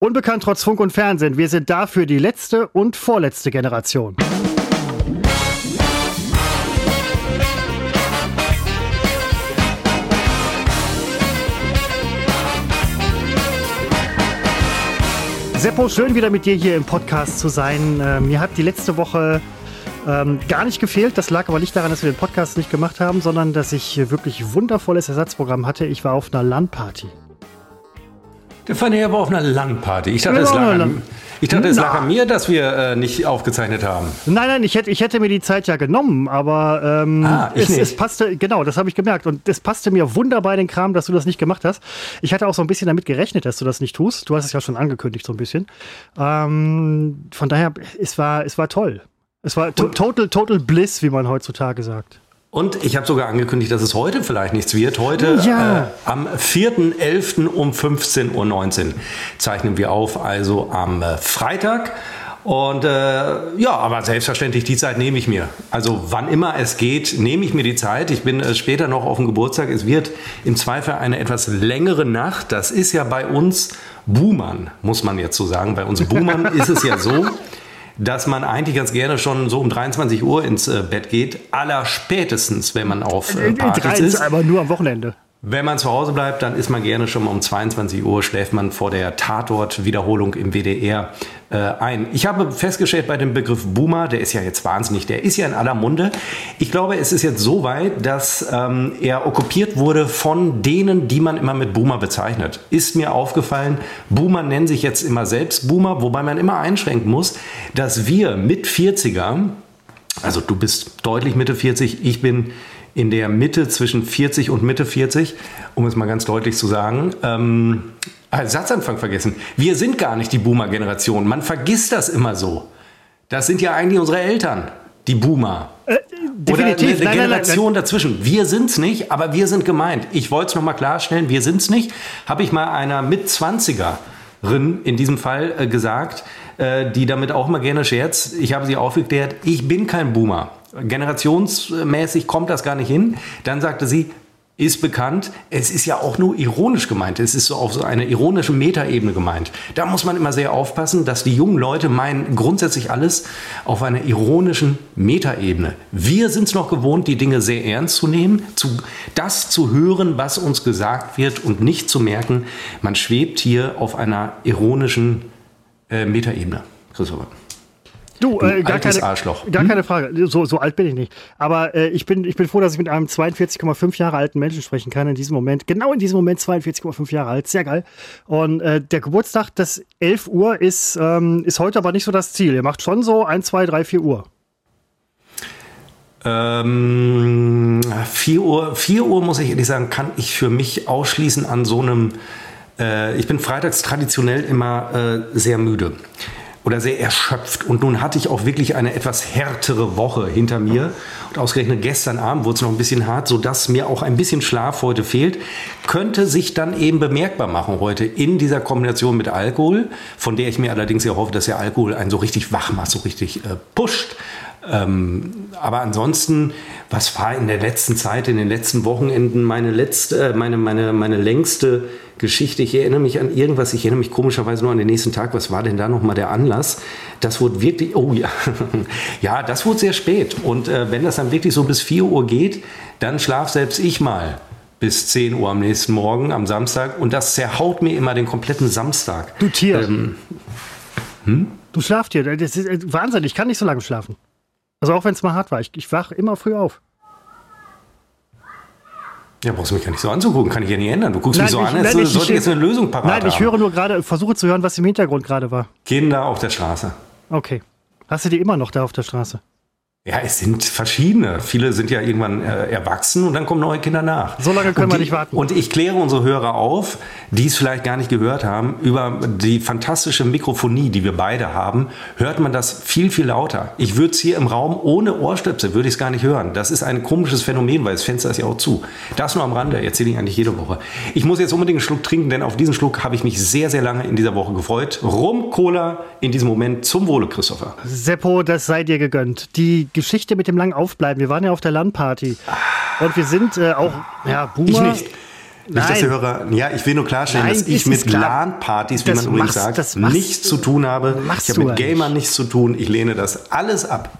Unbekannt trotz Funk und Fernsehen. Wir sind da für die letzte und vorletzte Generation. Seppo, schön wieder mit dir hier im Podcast zu sein. Äh, mir hat die letzte Woche ähm, gar nicht gefehlt. Das lag aber nicht daran, dass wir den Podcast nicht gemacht haben, sondern dass ich wirklich wundervolles Ersatzprogramm hatte. Ich war auf einer LAN-Party. Der fand ich aber auf einer LAN-Party. Ich dachte, es lag, an, ich dachte, es lag an mir, dass wir äh, nicht aufgezeichnet haben. Nein, nein, ich hätte, ich hätte mir die Zeit ja genommen, aber ähm, ah, es, es, passte, genau, das habe ich gemerkt. Und es passte mir wunderbar in den Kram, dass du das nicht gemacht hast. Ich hatte auch so ein bisschen damit gerechnet, dass du das nicht tust. Du hast es ja schon angekündigt, so ein bisschen. Ähm, von daher, es war, es war toll. Es war to total, total Bliss, wie man heutzutage sagt. Und ich habe sogar angekündigt, dass es heute vielleicht nichts wird. Heute ja. äh, am 4.11. um 15.19 Uhr zeichnen wir auf, also am äh, Freitag. Und äh, ja, aber selbstverständlich, die Zeit nehme ich mir. Also wann immer es geht, nehme ich mir die Zeit. Ich bin äh, später noch auf dem Geburtstag. Es wird im Zweifel eine etwas längere Nacht. Das ist ja bei uns Boomern, muss man jetzt so sagen. Bei uns Boomern ist es ja so, dass man eigentlich ganz gerne schon so um 23 Uhr ins äh, Bett geht, aller spätestens, wenn man auf äh, Partys ist. aber nur am Wochenende. Wenn man zu Hause bleibt, dann ist man gerne schon mal um 22 Uhr, schläft man vor der Tatort-Wiederholung im WDR äh, ein. Ich habe festgestellt bei dem Begriff Boomer, der ist ja jetzt wahnsinnig, der ist ja in aller Munde. Ich glaube, es ist jetzt so weit, dass ähm, er okkupiert wurde von denen, die man immer mit Boomer bezeichnet. Ist mir aufgefallen, Boomer nennen sich jetzt immer selbst Boomer, wobei man immer einschränken muss, dass wir mit 40er, also du bist deutlich Mitte 40, ich bin in der Mitte zwischen 40 und Mitte 40, um es mal ganz deutlich zu sagen. Ähm, Satzanfang vergessen. Wir sind gar nicht die Boomer-Generation. Man vergisst das immer so. Das sind ja eigentlich unsere Eltern, die Boomer. Äh, definitiv. Oder eine, eine nein, Generation nein, nein, dazwischen. Wir sind es nicht, aber wir sind gemeint. Ich wollte es nochmal klarstellen, wir sind es nicht. Habe ich mal einer mit 20erin in diesem Fall äh, gesagt, äh, die damit auch mal gerne scherzt. Ich habe sie aufgeklärt, ich bin kein Boomer. Generationsmäßig kommt das gar nicht hin. Dann sagte sie, ist bekannt, es ist ja auch nur ironisch gemeint. Es ist so auf so einer ironischen Metaebene gemeint. Da muss man immer sehr aufpassen, dass die jungen Leute meinen grundsätzlich alles auf einer ironischen Metaebene. Wir sind es noch gewohnt, die Dinge sehr ernst zu nehmen, zu, das zu hören, was uns gesagt wird und nicht zu merken, man schwebt hier auf einer ironischen äh, Metaebene. Christopher. Du, äh, gar, keine, Arschloch. gar hm? keine Frage. So, so alt bin ich nicht. Aber äh, ich, bin, ich bin froh, dass ich mit einem 42,5 Jahre alten Menschen sprechen kann in diesem Moment. Genau in diesem Moment 42,5 Jahre alt. Sehr geil. Und äh, der Geburtstag, das 11 Uhr, ist, ähm, ist heute aber nicht so das Ziel. Ihr macht schon so 1, 2, 3, 4 Uhr. Ähm, 4 Uhr, 4 Uhr muss ich ehrlich sagen, kann ich für mich ausschließen an so einem. Äh, ich bin freitags traditionell immer äh, sehr müde oder sehr erschöpft. Und nun hatte ich auch wirklich eine etwas härtere Woche hinter mir. Und ausgerechnet gestern Abend wurde es noch ein bisschen hart, sodass mir auch ein bisschen Schlaf heute fehlt. Könnte sich dann eben bemerkbar machen heute in dieser Kombination mit Alkohol, von der ich mir allerdings ja hoffe, dass der Alkohol einen so richtig wach macht, so richtig äh, pusht. Ähm, aber ansonsten, was war in der letzten Zeit, in den letzten Wochenenden meine letzte, äh, meine, meine, meine längste Geschichte. Ich erinnere mich an irgendwas, ich erinnere mich komischerweise nur an den nächsten Tag. Was war denn da nochmal der Anlass? Das wurde wirklich, oh ja, ja, das wurde sehr spät. Und äh, wenn das dann wirklich so bis 4 Uhr geht, dann schlaf selbst ich mal bis 10 Uhr am nächsten Morgen, am Samstag. Und das zerhaut mir immer den kompletten Samstag. Du Tier. Ähm, hm? Du schlafst hier. Das ist äh, Wahnsinn. Ich kann nicht so lange schlafen. Also auch wenn es mal hart war. Ich, ich wach immer früh auf. Ja, brauchst du mich gar nicht so anzugucken, kann ich ja nicht ändern. Du guckst nein, mich so ich, an, als nein, sollte ich jetzt eine Lösung parat Nein, ich höre nur gerade, versuche zu hören, was im Hintergrund gerade war. Kinder auf der Straße. Okay. Hast du die immer noch da auf der Straße? Ja, es sind verschiedene. Viele sind ja irgendwann äh, erwachsen und dann kommen neue Kinder nach. So lange können die, wir nicht warten. Und ich kläre unsere Hörer auf, die es vielleicht gar nicht gehört haben, über die fantastische Mikrofonie, die wir beide haben, hört man das viel, viel lauter. Ich würde es hier im Raum ohne Ohrstöpsel, würde ich es gar nicht hören. Das ist ein komisches Phänomen, weil das Fenster ist ja auch zu. Das nur am Rande, erzähle ich eigentlich jede Woche. Ich muss jetzt unbedingt einen Schluck trinken, denn auf diesen Schluck habe ich mich sehr, sehr lange in dieser Woche gefreut. Rum, Cola in diesem Moment zum Wohle, Christopher. Seppo, das sei dir gegönnt. Die Geschichte mit dem langen Aufbleiben. Wir waren ja auf der Landparty. Und wir sind äh, auch, ja, Boomer. Ich nicht. Nicht, dass die Hörer, ja, ich will nur klarstellen, Nein, dass ich mit LAN-Partys, wie man übrigens sagt, nichts zu tun habe. Ich habe mit Gamern nichts zu tun. Ich lehne das alles ab.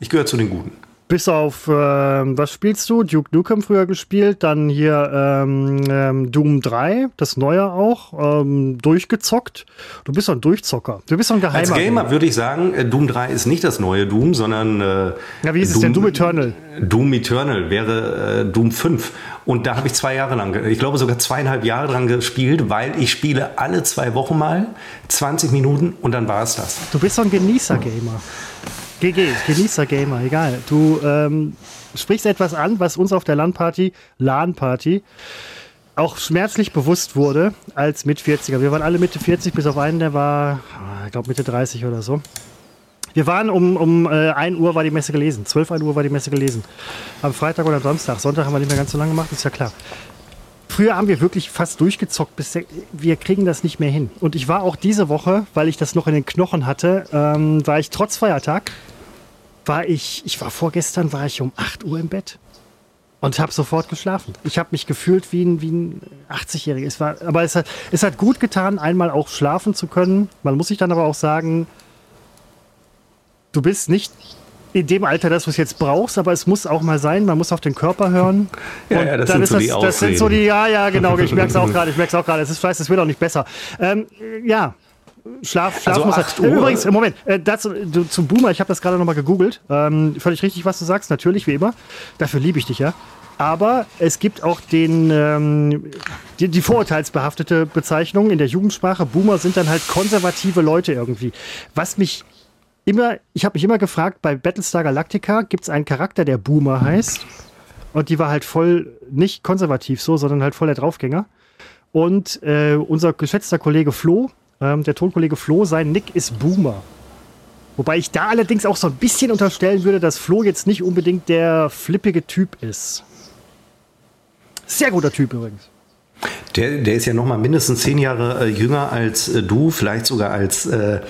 Ich gehöre zu den Guten. Bis auf, äh, was spielst du? Duke Nukem früher gespielt, dann hier ähm, ähm, Doom 3, das neue auch, ähm, durchgezockt. Du bist doch ein Durchzocker. Du bist doch ein Geheimer. Als Gamer würde ich sagen, äh, Doom 3 ist nicht das neue Doom, sondern. Äh, ja, wie ist Doom, es denn? Doom Eternal. Doom Eternal wäre äh, Doom 5. Und da habe ich zwei Jahre lang, ich glaube sogar zweieinhalb Jahre dran gespielt, weil ich spiele alle zwei Wochen mal 20 Minuten und dann war es das. Du bist doch ein Genießer-Gamer. GG, Genießer-Gamer, egal. Du ähm, sprichst etwas an, was uns auf der LAN-Party, LAN-Party, auch schmerzlich bewusst wurde als Mit-40er. Wir waren alle Mitte 40, bis auf einen, der war, ich glaube, Mitte 30 oder so. Wir waren um, um äh, 1 Uhr war die Messe gelesen. 12 1 Uhr war die Messe gelesen. Am Freitag oder am Samstag. Sonntag haben wir nicht mehr ganz so lange gemacht, ist ja klar. Früher haben wir wirklich fast durchgezockt, bis wir kriegen das nicht mehr hin. Und ich war auch diese Woche, weil ich das noch in den Knochen hatte, ähm, war ich trotz Feiertag, war ich, ich war vorgestern, war ich um 8 Uhr im Bett und habe sofort geschlafen. Ich habe mich gefühlt wie ein, wie ein 80-Jähriger. aber es hat, es hat gut getan, einmal auch schlafen zu können. Man muss sich dann aber auch sagen, du bist nicht in dem Alter, dass du es jetzt brauchst, aber es muss auch mal sein, man muss auf den Körper hören. Ja, ja das, sind so das, das sind so die, ja, ja, genau, ich merke es auch gerade, ich merke es auch gerade, es ist, weiß, es wird auch nicht besser. Ähm, ja, Schlaf, Schlaf also muss halt. Uhr. Übrigens, Moment, äh, dazu, du, zum Boomer, ich habe das gerade nochmal gegoogelt. Ähm, völlig richtig, was du sagst, natürlich, wie immer. Dafür liebe ich dich ja. Aber es gibt auch den, ähm, die, die vorurteilsbehaftete Bezeichnung in der Jugendsprache. Boomer sind dann halt konservative Leute irgendwie. Was mich immer, ich habe mich immer gefragt, bei Battlestar Galactica gibt es einen Charakter, der Boomer heißt. Und die war halt voll nicht konservativ so, sondern halt voll der Draufgänger. Und äh, unser geschätzter Kollege Flo, ähm, der Tonkollege Flo, sein Nick ist Boomer. Wobei ich da allerdings auch so ein bisschen unterstellen würde, dass Flo jetzt nicht unbedingt der flippige Typ ist. Sehr guter Typ übrigens. Der, der ist ja noch mal mindestens zehn Jahre äh, jünger als äh, du, vielleicht sogar als äh,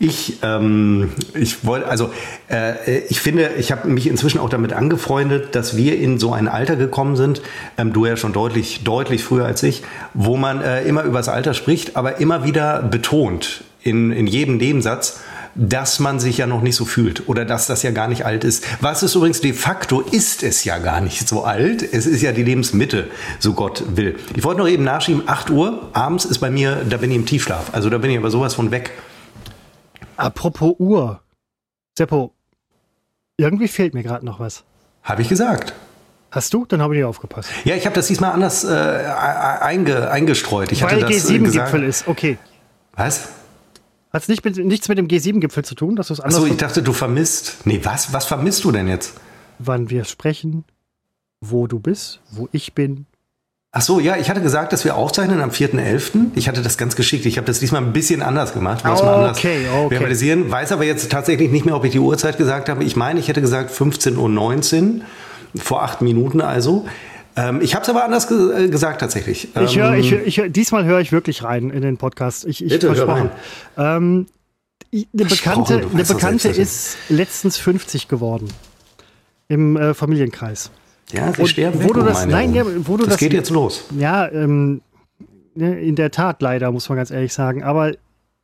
ich, ähm, ich wollte, also äh, ich finde, ich habe mich inzwischen auch damit angefreundet, dass wir in so ein Alter gekommen sind, ähm, du ja schon deutlich, deutlich früher als ich, wo man äh, immer über das Alter spricht, aber immer wieder betont in, in jedem Nebensatz, dass man sich ja noch nicht so fühlt oder dass das ja gar nicht alt ist. Was ist übrigens de facto ist es ja gar nicht so alt. Es ist ja die Lebensmitte, so Gott will. Ich wollte noch eben nachschieben, 8 Uhr abends ist bei mir, da bin ich im Tiefschlaf. Also da bin ich aber sowas von weg. Apropos Uhr. Seppo, irgendwie fehlt mir gerade noch was. Habe ich gesagt. Hast du? Dann habe ich nicht aufgepasst. Ja, ich habe das diesmal anders äh, einge, eingestreut. Ich Weil G7-Gipfel ist, okay. Was? Hat es nicht mit, nichts mit dem G7-Gipfel zu tun, dass du es anders. Achso, ich dachte, du vermisst. Nee, was? Was vermisst du denn jetzt? Wann wir sprechen, wo du bist, wo ich bin, Ach so, ja, ich hatte gesagt, dass wir aufzeichnen am 4.11. Ich hatte das ganz geschickt. Ich habe das diesmal ein bisschen anders gemacht. Muss oh, mal anders okay, okay. verbalisieren. Weiß aber jetzt tatsächlich nicht mehr, ob ich die Uhrzeit gesagt habe. Ich meine, ich hätte gesagt 15.19 Uhr. Vor acht Minuten also. Ähm, ich habe es aber anders ge äh, gesagt tatsächlich. Ich hör, ich, ähm, ich, diesmal höre ich wirklich rein in den Podcast. Ich, ich Bitte, versprochen. Ähm, eine Bekannte, eine Bekannte ist letztens 50 geworden im äh, Familienkreis. Ja, sie und sterben wo weg, du das, nein, ja, wo du das, das geht jetzt los. Ja, ähm, ne, in der Tat leider, muss man ganz ehrlich sagen. Aber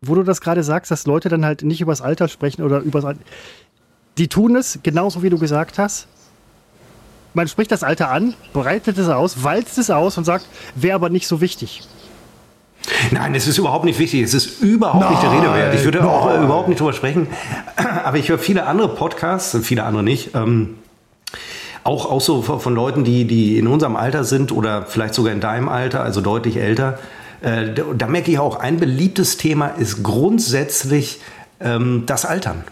wo du das gerade sagst, dass Leute dann halt nicht übers Alter sprechen oder übers Alter. Die tun es, genauso wie du gesagt hast. Man spricht das Alter an, breitet es aus, walzt es aus und sagt, wäre aber nicht so wichtig. Nein, es ist überhaupt nicht wichtig. Es ist überhaupt nein, nicht der Rede wert. Ich würde nein. auch überhaupt nicht drüber sprechen. Aber ich höre viele andere Podcasts, viele andere nicht. Ähm, auch, auch so von Leuten, die, die in unserem Alter sind oder vielleicht sogar in deinem Alter, also deutlich älter. Äh, da, merke ich auch, ein beliebtes Thema ist grundsätzlich ähm, das Altern.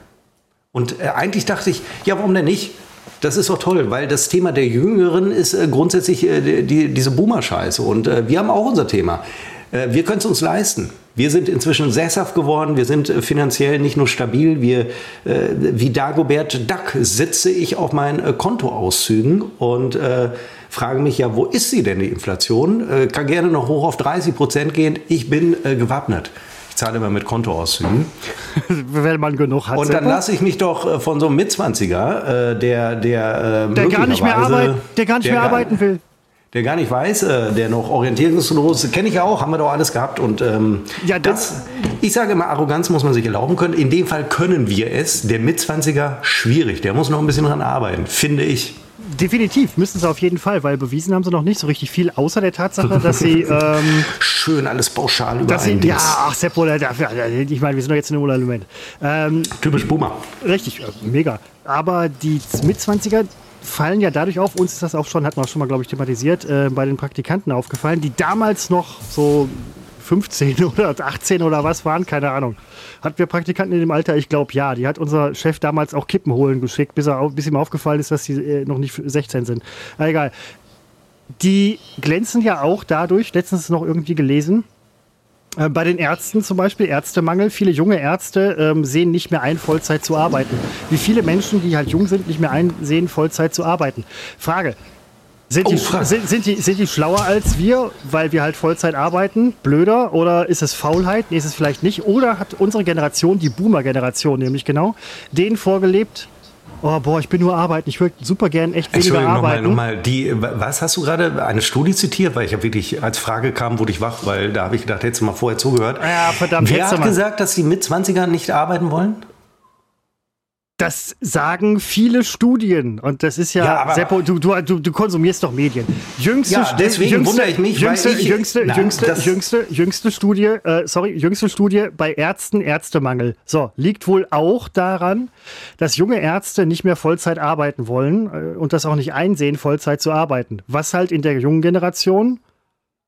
Und äh, eigentlich dachte ich, ja, warum denn nicht? Das ist doch toll, weil das Thema der Jüngeren ist äh, grundsätzlich äh, die, diese Boomer-Scheiße. Und äh, wir haben auch unser Thema. Äh, wir können es uns leisten. Wir sind inzwischen sesshaft geworden, wir sind äh, finanziell nicht nur stabil, wir, äh, wie Dagobert Duck sitze ich auf meinen Kontoauszügen und äh, frage mich ja, wo ist sie denn, die Inflation? Äh, kann gerne noch hoch auf 30 Prozent gehen, ich bin äh, gewappnet. Ich zahle immer mit Kontoauszügen. Wenn man genug hat. Und dann lasse ich mich doch von so einem Mitzwanziger, der, der, der gar nicht mehr, arbeit, der gar nicht mehr arbeiten will der gar nicht weiß, äh, der noch orientierungslos, kenne ich ja auch, haben wir doch alles gehabt. Und ähm, ja, das, ich sage immer, Arroganz muss man sich erlauben können. In dem Fall können wir es. Der Mitzwanziger, schwierig. Der muss noch ein bisschen dran arbeiten, finde ich. Definitiv, müssen sie auf jeden Fall, weil bewiesen haben sie noch nicht so richtig viel, außer der Tatsache, dass sie. Ähm, Schön alles pauschal über dass sie, Ja, ach, Seppo, ich meine, wir sind doch jetzt in einem Element. Ähm, Typisch Boomer. Richtig, mega. Aber die Mitzwanziger, fallen ja dadurch auf, uns ist das auch schon, hat man auch schon mal, glaube ich, thematisiert, äh, bei den Praktikanten aufgefallen, die damals noch so 15 oder 18 oder was waren, keine Ahnung. Hatten wir Praktikanten in dem Alter? Ich glaube ja. Die hat unser Chef damals auch Kippen holen geschickt, bis, er, bis ihm aufgefallen ist, dass sie äh, noch nicht 16 sind. Aber egal. Die glänzen ja auch dadurch, letztens noch irgendwie gelesen, bei den Ärzten zum Beispiel, Ärztemangel. Viele junge Ärzte ähm, sehen nicht mehr ein, Vollzeit zu arbeiten. Wie viele Menschen, die halt jung sind, nicht mehr einsehen, Vollzeit zu arbeiten. Frage. Sind, oh, die, sind, sind, die, sind die schlauer als wir, weil wir halt Vollzeit arbeiten? Blöder? Oder ist es Faulheit? Nee, ist es vielleicht nicht. Oder hat unsere Generation, die Boomer-Generation nämlich genau, denen vorgelebt, oh, boah, ich bin nur arbeiten, ich würde super gern echt weniger arbeiten. Nochmal, die, was hast du gerade, eine Studie zitiert? Weil ich habe wirklich, als Frage kam, wurde ich wach, weil da habe ich gedacht, hättest du mal vorher zugehört. Ja, verdammt. Wer hat gesagt, dass die mit 20ern nicht arbeiten wollen? Das sagen viele Studien und das ist ja, ja Seppo, du, du, du, konsumierst doch Medien. Jüngste, ja, deswegen jüngste, wundere ich mich, jüngste, ich, jüngste, na, jüngste, jüngste, jüngste Studie, äh, sorry, jüngste Studie bei Ärzten Ärztemangel. So liegt wohl auch daran, dass junge Ärzte nicht mehr Vollzeit arbeiten wollen äh, und das auch nicht einsehen, Vollzeit zu arbeiten. Was halt in der jungen Generation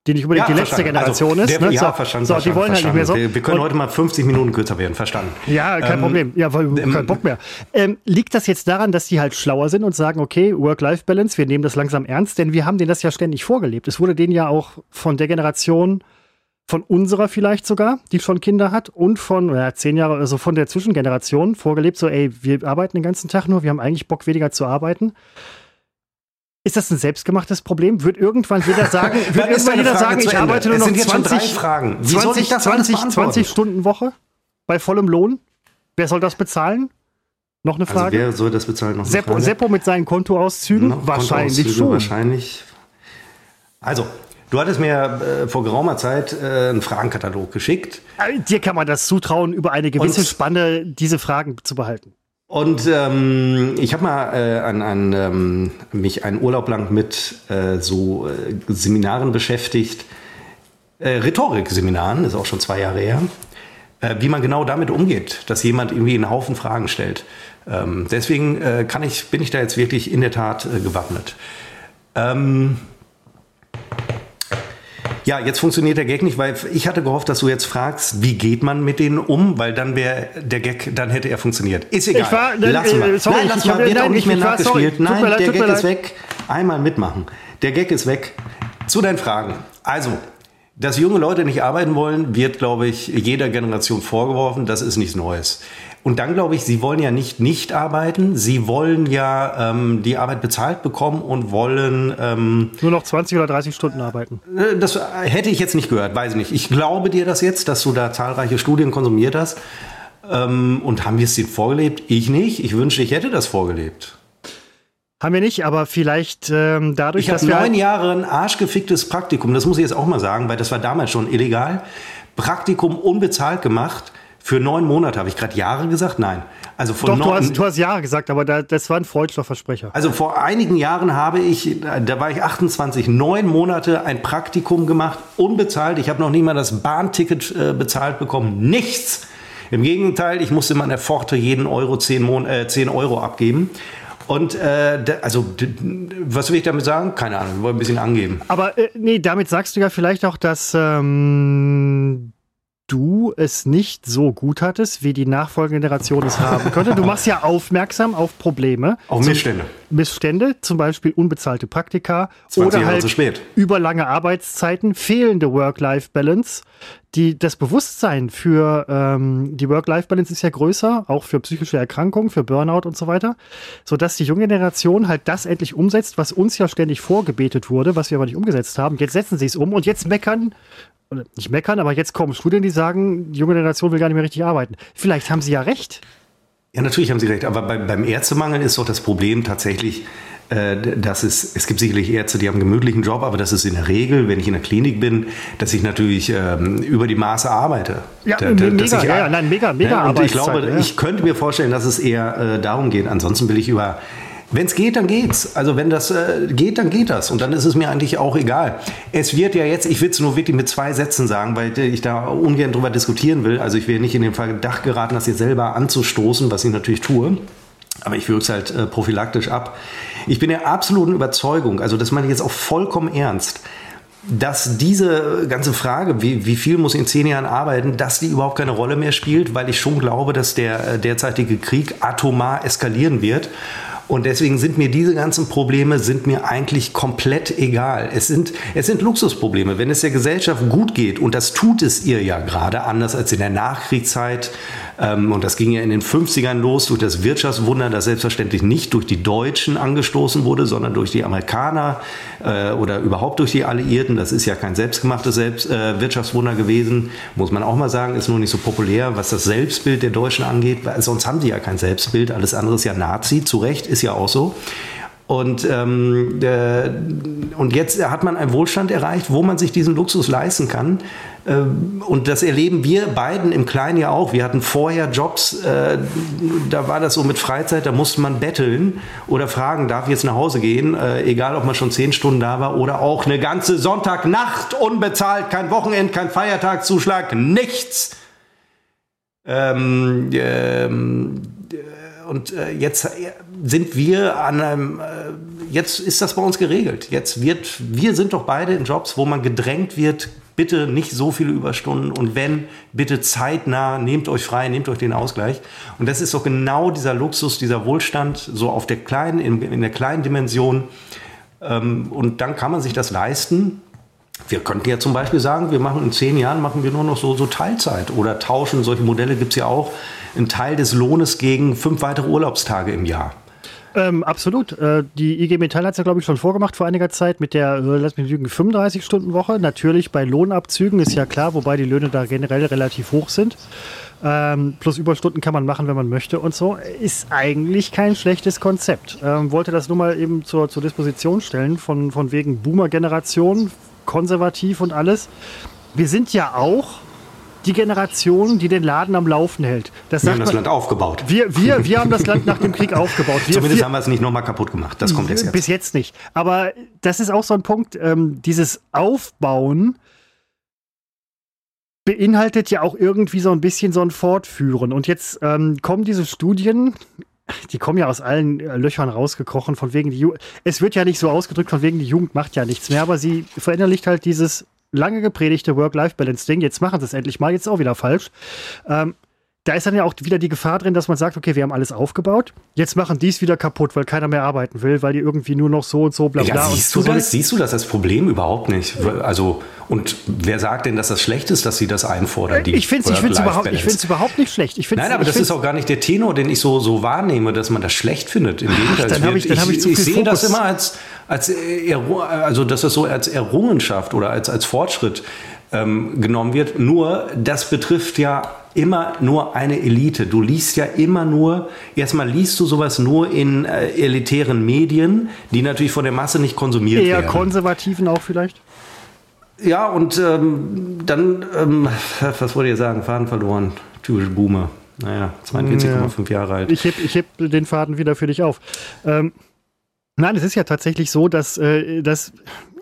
die nicht unbedingt ja, die letzte Generation also, ist. Der, ne? Ja, so, verstanden. So, die wollen halt nicht mehr so. Wir, wir können und, heute mal 50 Minuten kürzer werden, verstanden. Ja, kein ähm, Problem. Ja, weil, ähm, kein Bock mehr. Ähm, liegt das jetzt daran, dass die halt schlauer sind und sagen, okay, Work-Life-Balance, wir nehmen das langsam ernst, denn wir haben denen das ja ständig vorgelebt. Es wurde denen ja auch von der Generation von unserer vielleicht sogar, die schon Kinder hat, und von ja, zehn Jahre, also von der Zwischengeneration vorgelebt, so, ey, wir arbeiten den ganzen Tag nur, wir haben eigentlich Bock, weniger zu arbeiten. Ist das ein selbstgemachtes Problem? Wird irgendwann jeder sagen, wird irgendwann jeder sagen, ich arbeite nur noch 20, Fragen. Wie 20, 20, 20 Stunden Woche bei vollem Lohn? Wer soll das bezahlen? Noch eine also Frage? Also wer soll das bezahlen? Noch Seppo, Seppo mit seinen Kontoauszügen? Noch wahrscheinlich Kontoauszüge schon. Wahrscheinlich. Also, du hattest mir äh, vor geraumer Zeit äh, einen Fragenkatalog geschickt. Äh, dir kann man das zutrauen, über eine gewisse Und Spanne diese Fragen zu behalten. Und ähm, ich habe mal äh, an, an, ähm, mich einen Urlaub lang mit äh, so äh, Seminaren beschäftigt, äh, Rhetorikseminaren, ist auch schon zwei Jahre her, äh, wie man genau damit umgeht, dass jemand irgendwie einen Haufen Fragen stellt. Ähm, deswegen äh, kann ich, bin ich da jetzt wirklich in der Tat gewappnet. Ähm, ja, jetzt funktioniert der Gag nicht, weil ich hatte gehofft, dass du jetzt fragst, wie geht man mit denen um, weil dann wäre der Gag, dann hätte er funktioniert. Ist egal. Ich war, lass äh, mal. Sorry, nein, lass mal. Wird auch nicht mehr nachgespielt. Nein, leid, der Gag ist weg. Einmal mitmachen. Der Gag ist weg. Zu deinen Fragen. Also, dass junge Leute nicht arbeiten wollen, wird, glaube ich, jeder Generation vorgeworfen. Das ist nichts Neues. Und dann glaube ich, Sie wollen ja nicht nicht arbeiten. Sie wollen ja ähm, die Arbeit bezahlt bekommen und wollen ähm, nur noch 20 oder 30 Stunden arbeiten. Äh, das hätte ich jetzt nicht gehört, weiß ich nicht. Ich glaube dir das jetzt, dass du da zahlreiche Studien konsumiert hast. Ähm, und haben wir es dir vorgelebt? Ich nicht. Ich wünschte, ich hätte das vorgelebt. Haben wir nicht, aber vielleicht ähm, dadurch, ich dass wir. Ich habe neun Jahre ein arschgeficktes Praktikum, das muss ich jetzt auch mal sagen, weil das war damals schon illegal. Praktikum unbezahlt gemacht für neun Monate habe ich gerade Jahre gesagt? Nein. Also von Doch, du hast, du hast Jahre gesagt, aber da, das war ein freudscher Versprecher. Also vor einigen Jahren habe ich, da war ich 28, neun Monate ein Praktikum gemacht, unbezahlt. Ich habe noch nie mal das Bahnticket äh, bezahlt bekommen. Nichts. Im Gegenteil, ich musste immer in der Pforte jeden Euro 10, Mon äh, 10 Euro abgeben. Und äh, also, was will ich damit sagen? Keine Ahnung, wir wollen ein bisschen angeben. Aber äh, nee, damit sagst du ja vielleicht auch, dass ähm, du es nicht so gut hattest, wie die nachfolgende Generation es haben könnte. Du machst ja aufmerksam auf Probleme. Auf Missstände. Missstände, zum Beispiel unbezahlte Praktika oder halt überlange Arbeitszeiten, fehlende Work-Life-Balance. Die, das Bewusstsein für ähm, die Work-Life-Balance ist ja größer, auch für psychische Erkrankungen, für Burnout und so weiter, sodass die junge Generation halt das endlich umsetzt, was uns ja ständig vorgebetet wurde, was wir aber nicht umgesetzt haben. Jetzt setzen sie es um und jetzt meckern nicht meckern, aber jetzt kommen Studien, die sagen, die junge Generation will gar nicht mehr richtig arbeiten. Vielleicht haben sie ja recht. Ja, natürlich haben Sie recht. Aber bei, beim Ärztemangel ist doch das Problem tatsächlich, äh, das ist, es gibt sicherlich Ärzte, die haben einen gemütlichen Job, aber das ist in der Regel, wenn ich in der Klinik bin, dass ich natürlich ähm, über die Maße arbeite. Ja, da, mega, ich, ja, ja, nein, mega, mega ja, Und ich glaube, ja. ich könnte mir vorstellen, dass es eher äh, darum geht. Ansonsten will ich über wenn es geht, dann geht's. Also wenn das äh, geht, dann geht das. Und dann ist es mir eigentlich auch egal. Es wird ja jetzt, ich will es nur wirklich mit zwei Sätzen sagen, weil ich da ungern drüber diskutieren will. Also ich will nicht in den Verdacht geraten, das jetzt selber anzustoßen, was ich natürlich tue. Aber ich würge es halt äh, prophylaktisch ab. Ich bin der absoluten Überzeugung, also das meine ich jetzt auch vollkommen ernst, dass diese ganze Frage, wie, wie viel muss ich in zehn Jahren arbeiten, dass die überhaupt keine Rolle mehr spielt, weil ich schon glaube, dass der äh, derzeitige Krieg atomar eskalieren wird. Und deswegen sind mir diese ganzen Probleme sind mir eigentlich komplett egal. Es sind, es sind Luxusprobleme. Wenn es der Gesellschaft gut geht, und das tut es ihr ja gerade anders als in der Nachkriegszeit, und das ging ja in den 50ern los durch das Wirtschaftswunder, das selbstverständlich nicht durch die Deutschen angestoßen wurde, sondern durch die Amerikaner äh, oder überhaupt durch die Alliierten. Das ist ja kein selbstgemachtes Selbst, äh, Wirtschaftswunder gewesen, muss man auch mal sagen, ist nur nicht so populär, was das Selbstbild der Deutschen angeht, sonst haben sie ja kein Selbstbild. Alles andere ist ja Nazi, zu Recht, ist ja auch so. Und, ähm, äh, und jetzt hat man einen Wohlstand erreicht, wo man sich diesen Luxus leisten kann. Ähm, und das erleben wir beiden im Kleinen ja auch. Wir hatten vorher Jobs, äh, da war das so mit Freizeit, da musste man betteln oder fragen, darf ich jetzt nach Hause gehen, äh, egal ob man schon zehn Stunden da war oder auch eine ganze Sonntagnacht unbezahlt, kein Wochenend, kein Feiertagszuschlag, nichts. Ähm, ähm, und äh, jetzt äh, sind wir an einem, jetzt ist das bei uns geregelt. Jetzt wird, wir sind doch beide in Jobs, wo man gedrängt wird, bitte nicht so viele Überstunden und wenn, bitte zeitnah, nehmt euch frei, nehmt euch den Ausgleich. Und das ist doch genau dieser Luxus, dieser Wohlstand, so auf der kleinen, in, in der kleinen Dimension. Ähm, und dann kann man sich das leisten. Wir könnten ja zum Beispiel sagen, wir machen in zehn Jahren machen wir nur noch so, so Teilzeit oder tauschen. Solche Modelle gibt es ja auch einen Teil des Lohnes gegen fünf weitere Urlaubstage im Jahr. Ähm, absolut. Äh, die IG Metall hat es ja, glaube ich, schon vorgemacht vor einiger Zeit mit der, äh, lass mich lügen, 35-Stunden-Woche. Natürlich bei Lohnabzügen ist ja klar, wobei die Löhne da generell relativ hoch sind. Ähm, plus Überstunden kann man machen, wenn man möchte und so. Ist eigentlich kein schlechtes Konzept. Ähm, wollte das nur mal eben zur, zur Disposition stellen, von, von wegen Boomer-Generation, konservativ und alles. Wir sind ja auch die Generation, die den Laden am Laufen hält. Das wir haben das man, Land aufgebaut. Wir, wir, wir haben das Land nach dem Krieg aufgebaut. Wir, Zumindest wir, haben wir es nicht nochmal kaputt gemacht. Das kommt jetzt. Bis jetzt nicht. Aber das ist auch so ein Punkt, ähm, dieses Aufbauen beinhaltet ja auch irgendwie so ein bisschen so ein Fortführen. Und jetzt ähm, kommen diese Studien, die kommen ja aus allen äh, Löchern rausgekrochen, von wegen die Ju Es wird ja nicht so ausgedrückt, von wegen die Jugend macht ja nichts mehr, aber sie verinnerlicht halt dieses lange gepredigte Work-Life-Balance-Ding, jetzt machen sie es endlich mal, jetzt auch wieder falsch. Ähm, da ist dann ja auch wieder die Gefahr drin, dass man sagt, okay, wir haben alles aufgebaut, jetzt machen die es wieder kaputt, weil keiner mehr arbeiten will, weil die irgendwie nur noch so und so bla bla. Ja, siehst, du das, siehst du das als Problem überhaupt nicht? Also, und wer sagt denn, dass das schlecht ist, dass sie das einfordern? Die ich finde es überhaupt, überhaupt nicht schlecht. Ich Nein, aber das ist auch gar nicht der Tenor, den ich so, so wahrnehme, dass man das schlecht findet. Im Gegenteil, dann habe ich, dann hab ich, ich, ich sehe das immer als, als also dass das so als Errungenschaft oder als, als Fortschritt ähm, genommen wird. Nur, das betrifft ja immer nur eine Elite. Du liest ja immer nur, erstmal liest du sowas nur in äh, elitären Medien, die natürlich von der Masse nicht konsumiert Eher werden. Eher konservativen auch vielleicht? Ja, und ähm, dann, ähm, was wollte ich sagen? Faden verloren. Typisch Boomer. Naja, 42,5 ja. Jahre alt. Ich heb, ich heb den Faden wieder für dich auf. Ähm, nein, es ist ja tatsächlich so, dass, äh, dass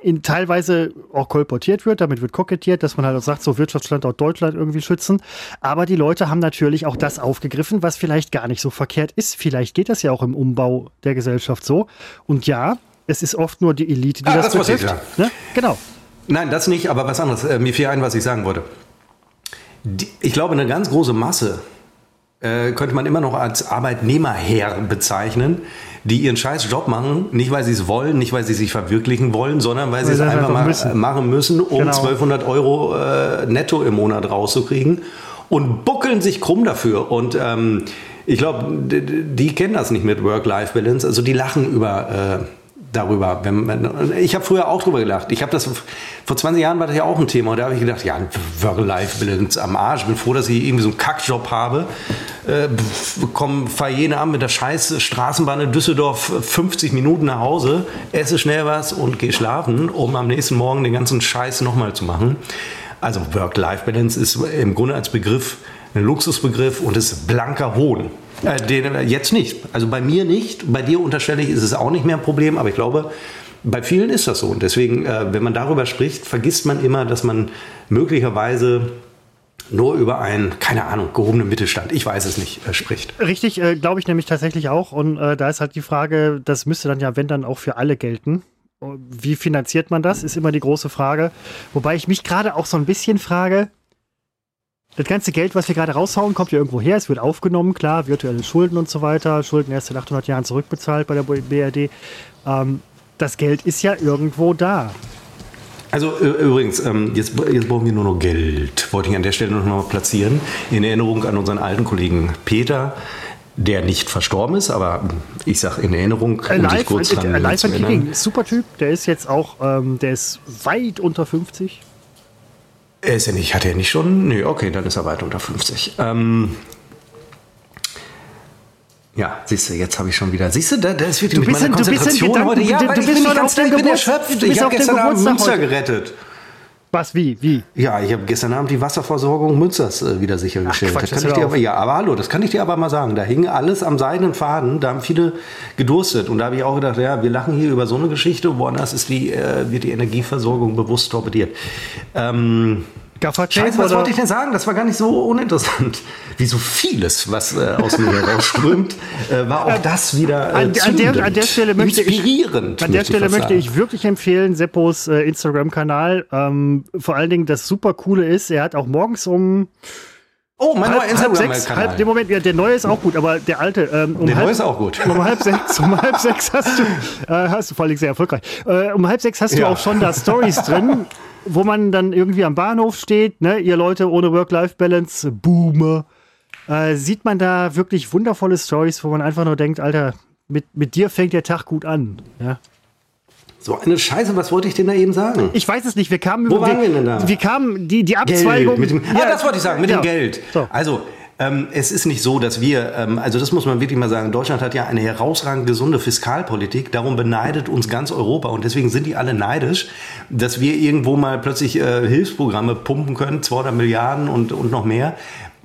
in teilweise auch kolportiert wird, damit wird kokettiert, dass man halt auch sagt, so Wirtschaftsstandort Deutschland irgendwie schützen. Aber die Leute haben natürlich auch das aufgegriffen, was vielleicht gar nicht so verkehrt ist. Vielleicht geht das ja auch im Umbau der Gesellschaft so. Und ja, es ist oft nur die Elite, die ah, das, das betrifft. Ich, ja. ne? Genau. Nein, das nicht, aber was anderes. Äh, mir fiel ein, was ich sagen wollte. Die, ich glaube, eine ganz große Masse äh, könnte man immer noch als Arbeitnehmerherr bezeichnen, die ihren scheiß Job machen, nicht weil sie es wollen, nicht weil sie sich verwirklichen wollen, sondern weil, weil sie es einfach, mal müssen. machen müssen, um genau. 1200 Euro äh, netto im Monat rauszukriegen und buckeln sich krumm dafür. Und ähm, ich glaube, die, die, kennen das nicht mit Work-Life-Balance. Also die lachen über äh, darüber. Man, ich habe früher auch drüber gedacht. Ich habe das vor 20 Jahren war das ja auch ein Thema und da habe ich gedacht, ja, Work-Life-Balance am Arsch. Ich bin froh, dass ich irgendwie so einen Kackjob habe. Äh, komm, fahr jene Abend mit der scheiß Straßenbahn in Düsseldorf 50 Minuten nach Hause, esse schnell was und gehe schlafen, um am nächsten Morgen den ganzen Scheiß nochmal zu machen. Also Work-Life-Balance ist im Grunde als Begriff ein Luxusbegriff und ist blanker Hohn. Äh, den, jetzt nicht. Also bei mir nicht. Bei dir unterstelle ich, ist es auch nicht mehr ein Problem. Aber ich glaube, bei vielen ist das so. Und deswegen, äh, wenn man darüber spricht, vergisst man immer, dass man möglicherweise nur über einen, keine Ahnung, gehobenen Mittelstand, ich weiß es nicht, äh, spricht. Richtig, äh, glaube ich nämlich tatsächlich auch. Und äh, da ist halt die Frage, das müsste dann ja, wenn dann auch für alle gelten. Wie finanziert man das, ist immer die große Frage. Wobei ich mich gerade auch so ein bisschen frage, das ganze Geld, was wir gerade raushauen, kommt ja irgendwo her. Es wird aufgenommen, klar, virtuelle Schulden und so weiter. Schulden erst in 800 Jahren zurückbezahlt bei der BRD. Ähm, das Geld ist ja irgendwo da. Also übrigens, ähm, jetzt, jetzt brauchen wir nur noch Geld. Wollte ich an der Stelle noch mal platzieren. In Erinnerung an unseren alten Kollegen Peter, der nicht verstorben ist, aber ich sage in Erinnerung, um live, sich kurz dran live zu erinnern. Super Typ, der ist jetzt auch, ähm, der ist weit unter 50. Er ist ja nicht, hat er nicht schon? Nee, okay, dann ist er weit unter 50. Ähm, ja, siehst du, jetzt habe ich schon wieder. Siehst du, da, ist wirklich du bist, meine Konzentration du bist heute. Ja, du, du bist schon auf dem Geburt, erschöpft. Ich habe gestern Abend Münster heute. gerettet. Was, wie, wie? Ja, ich habe gestern Abend die Wasserversorgung Münsters äh, wieder sichergestellt. Ach, Quatsch, das kann ich dir aber, ja, aber hallo, das kann ich dir aber mal sagen. Da hing alles am seidenen Faden, da haben viele gedurstet. Und da habe ich auch gedacht, ja, wir lachen hier über so eine Geschichte, woanders ist die, äh, wird die Energieversorgung bewusst torpediert. Ähm, Scheiße, was wollte ich denn sagen? Das war gar nicht so uninteressant. Wie so vieles, was äh, aus mir herausströmt, äh, war auch das wieder äh, an, an, der, an, der, Stelle möchte inspirierend. Ich, an der Stelle möchte ich wirklich empfehlen, Seppos äh, Instagram-Kanal. Ähm, vor allen Dingen, das super coole ist, er hat auch morgens um Oh, mein neuer Instagram-Kanal. Halb, Moment, ja, der neue ist auch gut, aber der alte. Ähm, um der halb, neue ist auch gut. Um halb sechs, um halb sechs hast du, äh, hast du vor allem sehr erfolgreich. Äh, um halb sechs hast ja. du auch schon da Stories drin, wo man dann irgendwie am Bahnhof steht, ne, ihr Leute ohne Work-Life-Balance, Boomer, äh, sieht man da wirklich wundervolle Stories, wo man einfach nur denkt, Alter, mit, mit dir fängt der Tag gut an. Ja. So eine Scheiße, was wollte ich denn da eben sagen? Ich weiß es nicht, wir kamen Wo über, waren wir denn da? Wir kamen, die, die Abzweigung. Dem, ah, ja, das wollte ich sagen, mit ja. dem Geld. So. Also, ähm, es ist nicht so, dass wir, ähm, also das muss man wirklich mal sagen, Deutschland hat ja eine herausragend gesunde Fiskalpolitik, darum beneidet uns ganz Europa und deswegen sind die alle neidisch, dass wir irgendwo mal plötzlich äh, Hilfsprogramme pumpen können, 200 Milliarden und, und noch mehr.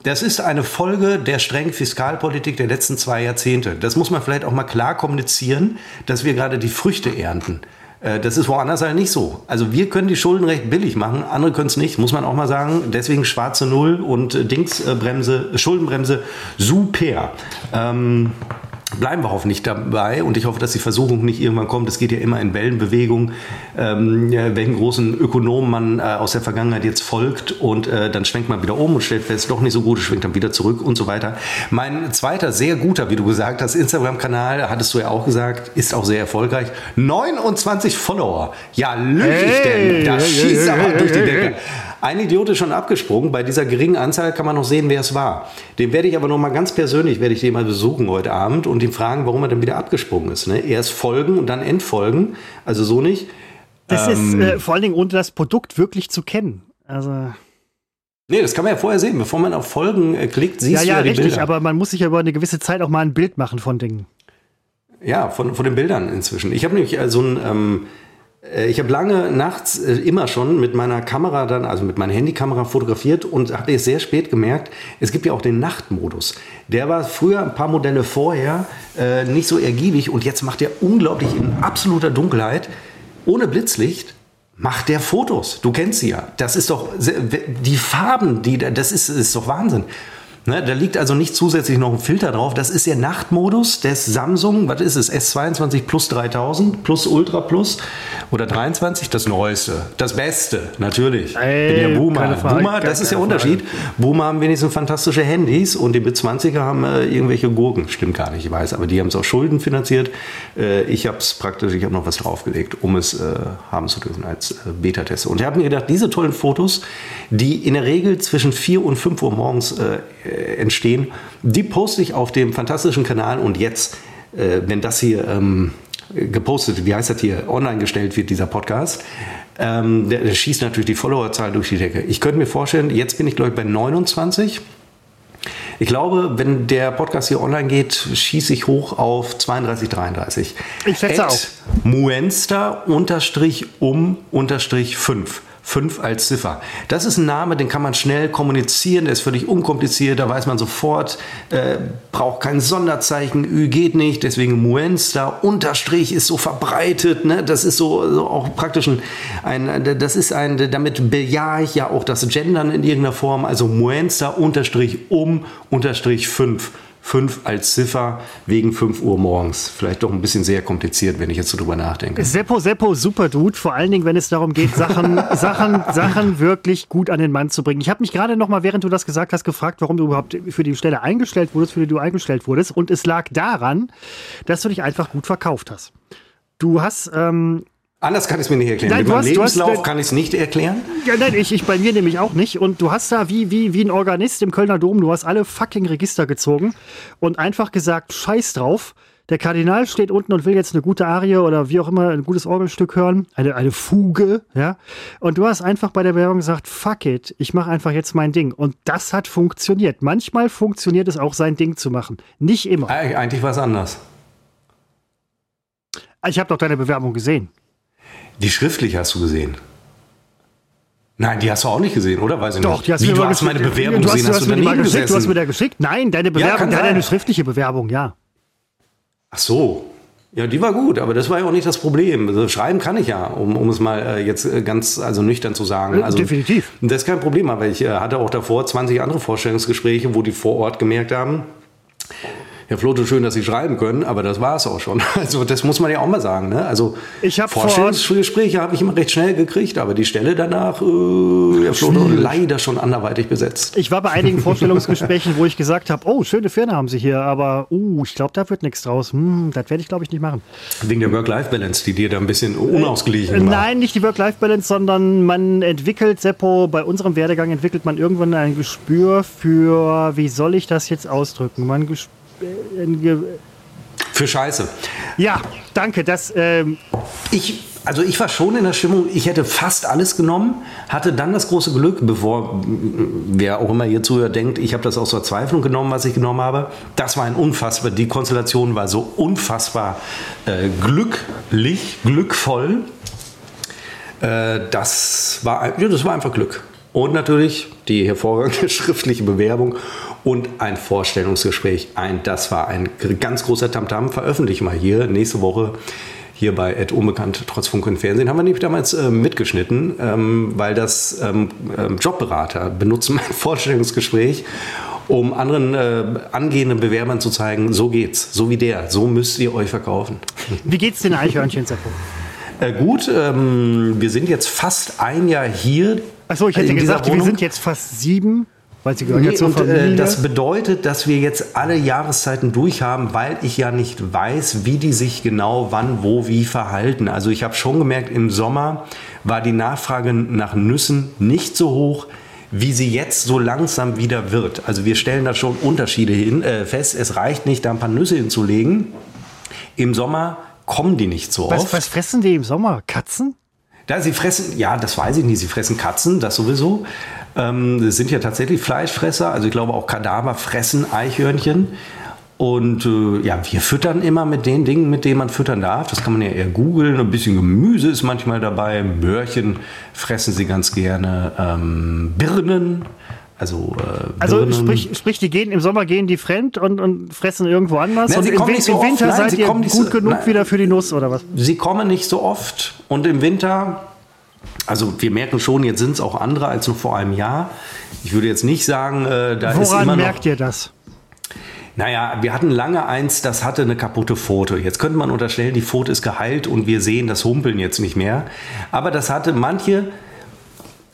Das ist eine Folge der strengen Fiskalpolitik der letzten zwei Jahrzehnte. Das muss man vielleicht auch mal klar kommunizieren, dass wir gerade die Früchte ernten. Äh, das ist woanders halt nicht so. Also wir können die Schulden recht billig machen, andere können es nicht, muss man auch mal sagen. Deswegen schwarze Null und äh, Dingsbremse, Schuldenbremse, super. Ähm, bleiben wir hoffentlich dabei und ich hoffe, dass die Versuchung nicht irgendwann kommt. Es geht ja immer in Wellenbewegung, ähm, welchen großen Ökonomen man äh, aus der Vergangenheit jetzt folgt und äh, dann schwenkt man wieder um und stellt fest, doch nicht so gut, schwenkt dann wieder zurück und so weiter. Mein zweiter sehr guter, wie du gesagt hast, Instagram-Kanal, hattest du ja auch gesagt, ist auch sehr erfolgreich. 29 Follower. Ja, lüge hey, ich denn? Da hey, schießt hey, aber durch die Decke. Ein Idiot ist schon abgesprungen. Bei dieser geringen Anzahl kann man noch sehen, wer es war. Den werde ich aber noch mal ganz persönlich, werde ich den mal besuchen heute Abend und ihn fragen, warum er dann wieder abgesprungen ist. Ne? Erst folgen und dann entfolgen. Also so nicht. Das ähm, ist äh, vor allen Dingen ohne das Produkt wirklich zu kennen. Also. Nee, das kann man ja vorher sehen. Bevor man auf Folgen äh, klickt, siehst ja, du ja, ja die richtig, Bilder. aber man muss sich ja über eine gewisse Zeit auch mal ein Bild machen von Dingen. Ja, von, von den Bildern inzwischen. Ich habe nämlich äh, so ein ähm, äh, ich habe lange nachts äh, immer schon mit meiner Kamera dann, also mit meiner Handykamera fotografiert und habe jetzt sehr spät gemerkt, es gibt ja auch den Nachtmodus. Der war früher ein paar Modelle vorher äh, nicht so ergiebig und jetzt macht er unglaublich in absoluter Dunkelheit, ohne Blitzlicht, macht der Fotos. Du kennst sie ja. Das ist doch die Farben, die das ist, ist doch Wahnsinn. Ne, da liegt also nicht zusätzlich noch ein Filter drauf. Das ist der Nachtmodus des Samsung, was ist es, S22 Plus 3000 plus Ultra Plus oder 23, das Neueste, das Beste, natürlich. Ey, Bin ja Boomer. Frage, Boomer, das ist der Unterschied. Boomer haben wenigstens fantastische Handys und die B20er haben äh, irgendwelche Gurken. Stimmt gar nicht, ich weiß, aber die haben es aus Schulden finanziert. Äh, ich habe es praktisch, ich habe noch was draufgelegt, um es äh, haben zu dürfen als äh, Beta-Test. Und ich habe mir gedacht, diese tollen Fotos, die in der Regel zwischen 4 und 5 Uhr morgens äh, entstehen. Die poste ich auf dem fantastischen Kanal und jetzt, äh, wenn das hier ähm, gepostet, wie heißt das hier, online gestellt wird, dieser Podcast, ähm, der, der schießt natürlich die Followerzahl durch die Decke. Ich könnte mir vorstellen, jetzt bin ich glaube ich bei 29. Ich glaube, wenn der Podcast hier online geht, schieße ich hoch auf 32, 33. Ich schätze auch. Muenster unterstrich um unterstrich 5. 5 als Ziffer. Das ist ein Name, den kann man schnell kommunizieren, der ist völlig unkompliziert, da weiß man sofort, äh, braucht kein Sonderzeichen, Ü geht nicht, deswegen Muenster, Unterstrich ist so verbreitet, ne? das ist so, so auch praktisch ein, ein, das ist ein, damit bejahe ich ja auch das Gendern in irgendeiner Form, also Muenster, Unterstrich um, Unterstrich 5. 5 als Ziffer wegen 5 Uhr morgens. Vielleicht doch ein bisschen sehr kompliziert, wenn ich jetzt so drüber nachdenke. Seppo, Seppo, super Dude. Vor allen Dingen, wenn es darum geht, Sachen, Sachen, Sachen wirklich gut an den Mann zu bringen. Ich habe mich gerade noch mal, während du das gesagt hast, gefragt, warum du überhaupt für die Stelle eingestellt wurdest, für die du eingestellt wurdest. Und es lag daran, dass du dich einfach gut verkauft hast. Du hast ähm, Anders kann ich es mir nicht erklären. Nein, Mit meinem Lebenslauf hast, kann ich es nicht erklären. Ja, nein, ich, ich bei mir nämlich auch nicht. Und du hast da wie, wie, wie ein Organist im Kölner Dom, du hast alle fucking Register gezogen und einfach gesagt, scheiß drauf. Der Kardinal steht unten und will jetzt eine gute Arie oder wie auch immer ein gutes Orgelstück hören, eine, eine Fuge, ja. Und du hast einfach bei der Werbung gesagt, fuck it, ich mache einfach jetzt mein Ding. Und das hat funktioniert. Manchmal funktioniert es auch, sein Ding zu machen. Nicht immer. Eigentlich war es anders. Ich habe doch deine Bewerbung gesehen. Die schriftlich hast du gesehen. Nein, die hast du auch nicht gesehen, oder? Weiß ich Doch, nicht. die hast Wie, du hast meine Bewerbung du hast, gesehen? Du hast, du daneben gesessen? geschickt, du hast mir da geschickt? Nein, deine Bewerbung, ja, deine schriftliche Bewerbung, ja. Ach so. Ja, die war gut, aber das war ja auch nicht das Problem. Also schreiben kann ich ja, um, um es mal äh, jetzt äh, ganz also nüchtern zu sagen. Also, Definitiv. Das ist kein Problem, aber ich äh, hatte auch davor 20 andere Vorstellungsgespräche, wo die vor Ort gemerkt haben, Herr Flote, schön, dass Sie schreiben können, aber das war es auch schon. Also das muss man ja auch mal sagen. Ne? Also ich Vorstellungsgespräche habe ich immer recht schnell gekriegt, aber die Stelle danach, äh, Herr Flote, leider schon anderweitig besetzt. Ich war bei einigen Vorstellungsgesprächen, wo ich gesagt habe, oh, schöne Firma haben Sie hier, aber uh, ich glaube, da wird nichts draus. Hm, das werde ich, glaube ich, nicht machen. Wegen der Work-Life-Balance, die dir da ein bisschen unausgeglichen äh, war. Nein, nicht die Work-Life-Balance, sondern man entwickelt, Seppo, bei unserem Werdegang entwickelt man irgendwann ein Gespür für, wie soll ich das jetzt ausdrücken? Man Gespür für Scheiße. Ja, danke. Das, ähm ich, also ich war schon in der Stimmung, ich hätte fast alles genommen, hatte dann das große Glück, bevor wer auch immer hier zuhört denkt, ich habe das aus Verzweiflung genommen, was ich genommen habe. Das war ein unfassbar, die Konstellation war so unfassbar äh, glücklich, glückvoll. Äh, das, war, ja, das war einfach Glück. Und natürlich die hervorragende schriftliche Bewerbung und ein Vorstellungsgespräch. Ein, das war ein ganz großer Tamtam. Veröffentliche mal hier nächste Woche hier bei Ed Unbekannt trotz Funk und Fernsehen haben wir nämlich damals äh, mitgeschnitten, ähm, weil das ähm, ähm Jobberater benutzen mein Vorstellungsgespräch, um anderen äh, angehenden Bewerbern zu zeigen, so geht's, so wie der, so müsst ihr euch verkaufen. Wie geht's den Eichhörnchen, Seppo? Äh, gut, ähm, wir sind jetzt fast ein Jahr hier. Achso, ich hätte gesagt, wir sind jetzt fast sieben. Weil sie gehören nee, zur und, äh, das bedeutet, dass wir jetzt alle Jahreszeiten durchhaben, weil ich ja nicht weiß, wie die sich genau wann, wo, wie verhalten. Also ich habe schon gemerkt, im Sommer war die Nachfrage nach Nüssen nicht so hoch, wie sie jetzt so langsam wieder wird. Also wir stellen da schon Unterschiede hin, äh, fest. Es reicht nicht, da ein paar Nüsse hinzulegen. Im Sommer kommen die nicht so was, oft. Was fressen die im Sommer? Katzen? Ja, sie fressen, ja, das weiß ich nicht. Sie fressen Katzen, das sowieso. Ähm, das sind ja tatsächlich Fleischfresser. Also ich glaube auch Kadaver fressen Eichhörnchen. Und äh, ja, wir füttern immer mit den Dingen, mit denen man füttern darf. Das kann man ja eher googeln. Ein bisschen Gemüse ist manchmal dabei. Möhrchen fressen sie ganz gerne. Ähm, Birnen. Also, äh, also sprich, sprich, die gehen im Sommer gehen die fremd und, und fressen irgendwo anders. Nein, und im, so im, Winter Nein, seid ihr gut so, genug nein, wieder für die Nuss oder was? Sie kommen nicht so oft und im Winter also wir merken schon, jetzt sind es auch andere als noch vor einem Jahr. Ich würde jetzt nicht sagen, äh, da Woran ist immer noch, merkt ihr das? Naja, wir hatten lange eins, das hatte eine kaputte Pfote. Jetzt könnte man unterstellen, die Pfote ist geheilt und wir sehen das Humpeln jetzt nicht mehr. Aber das hatte manche,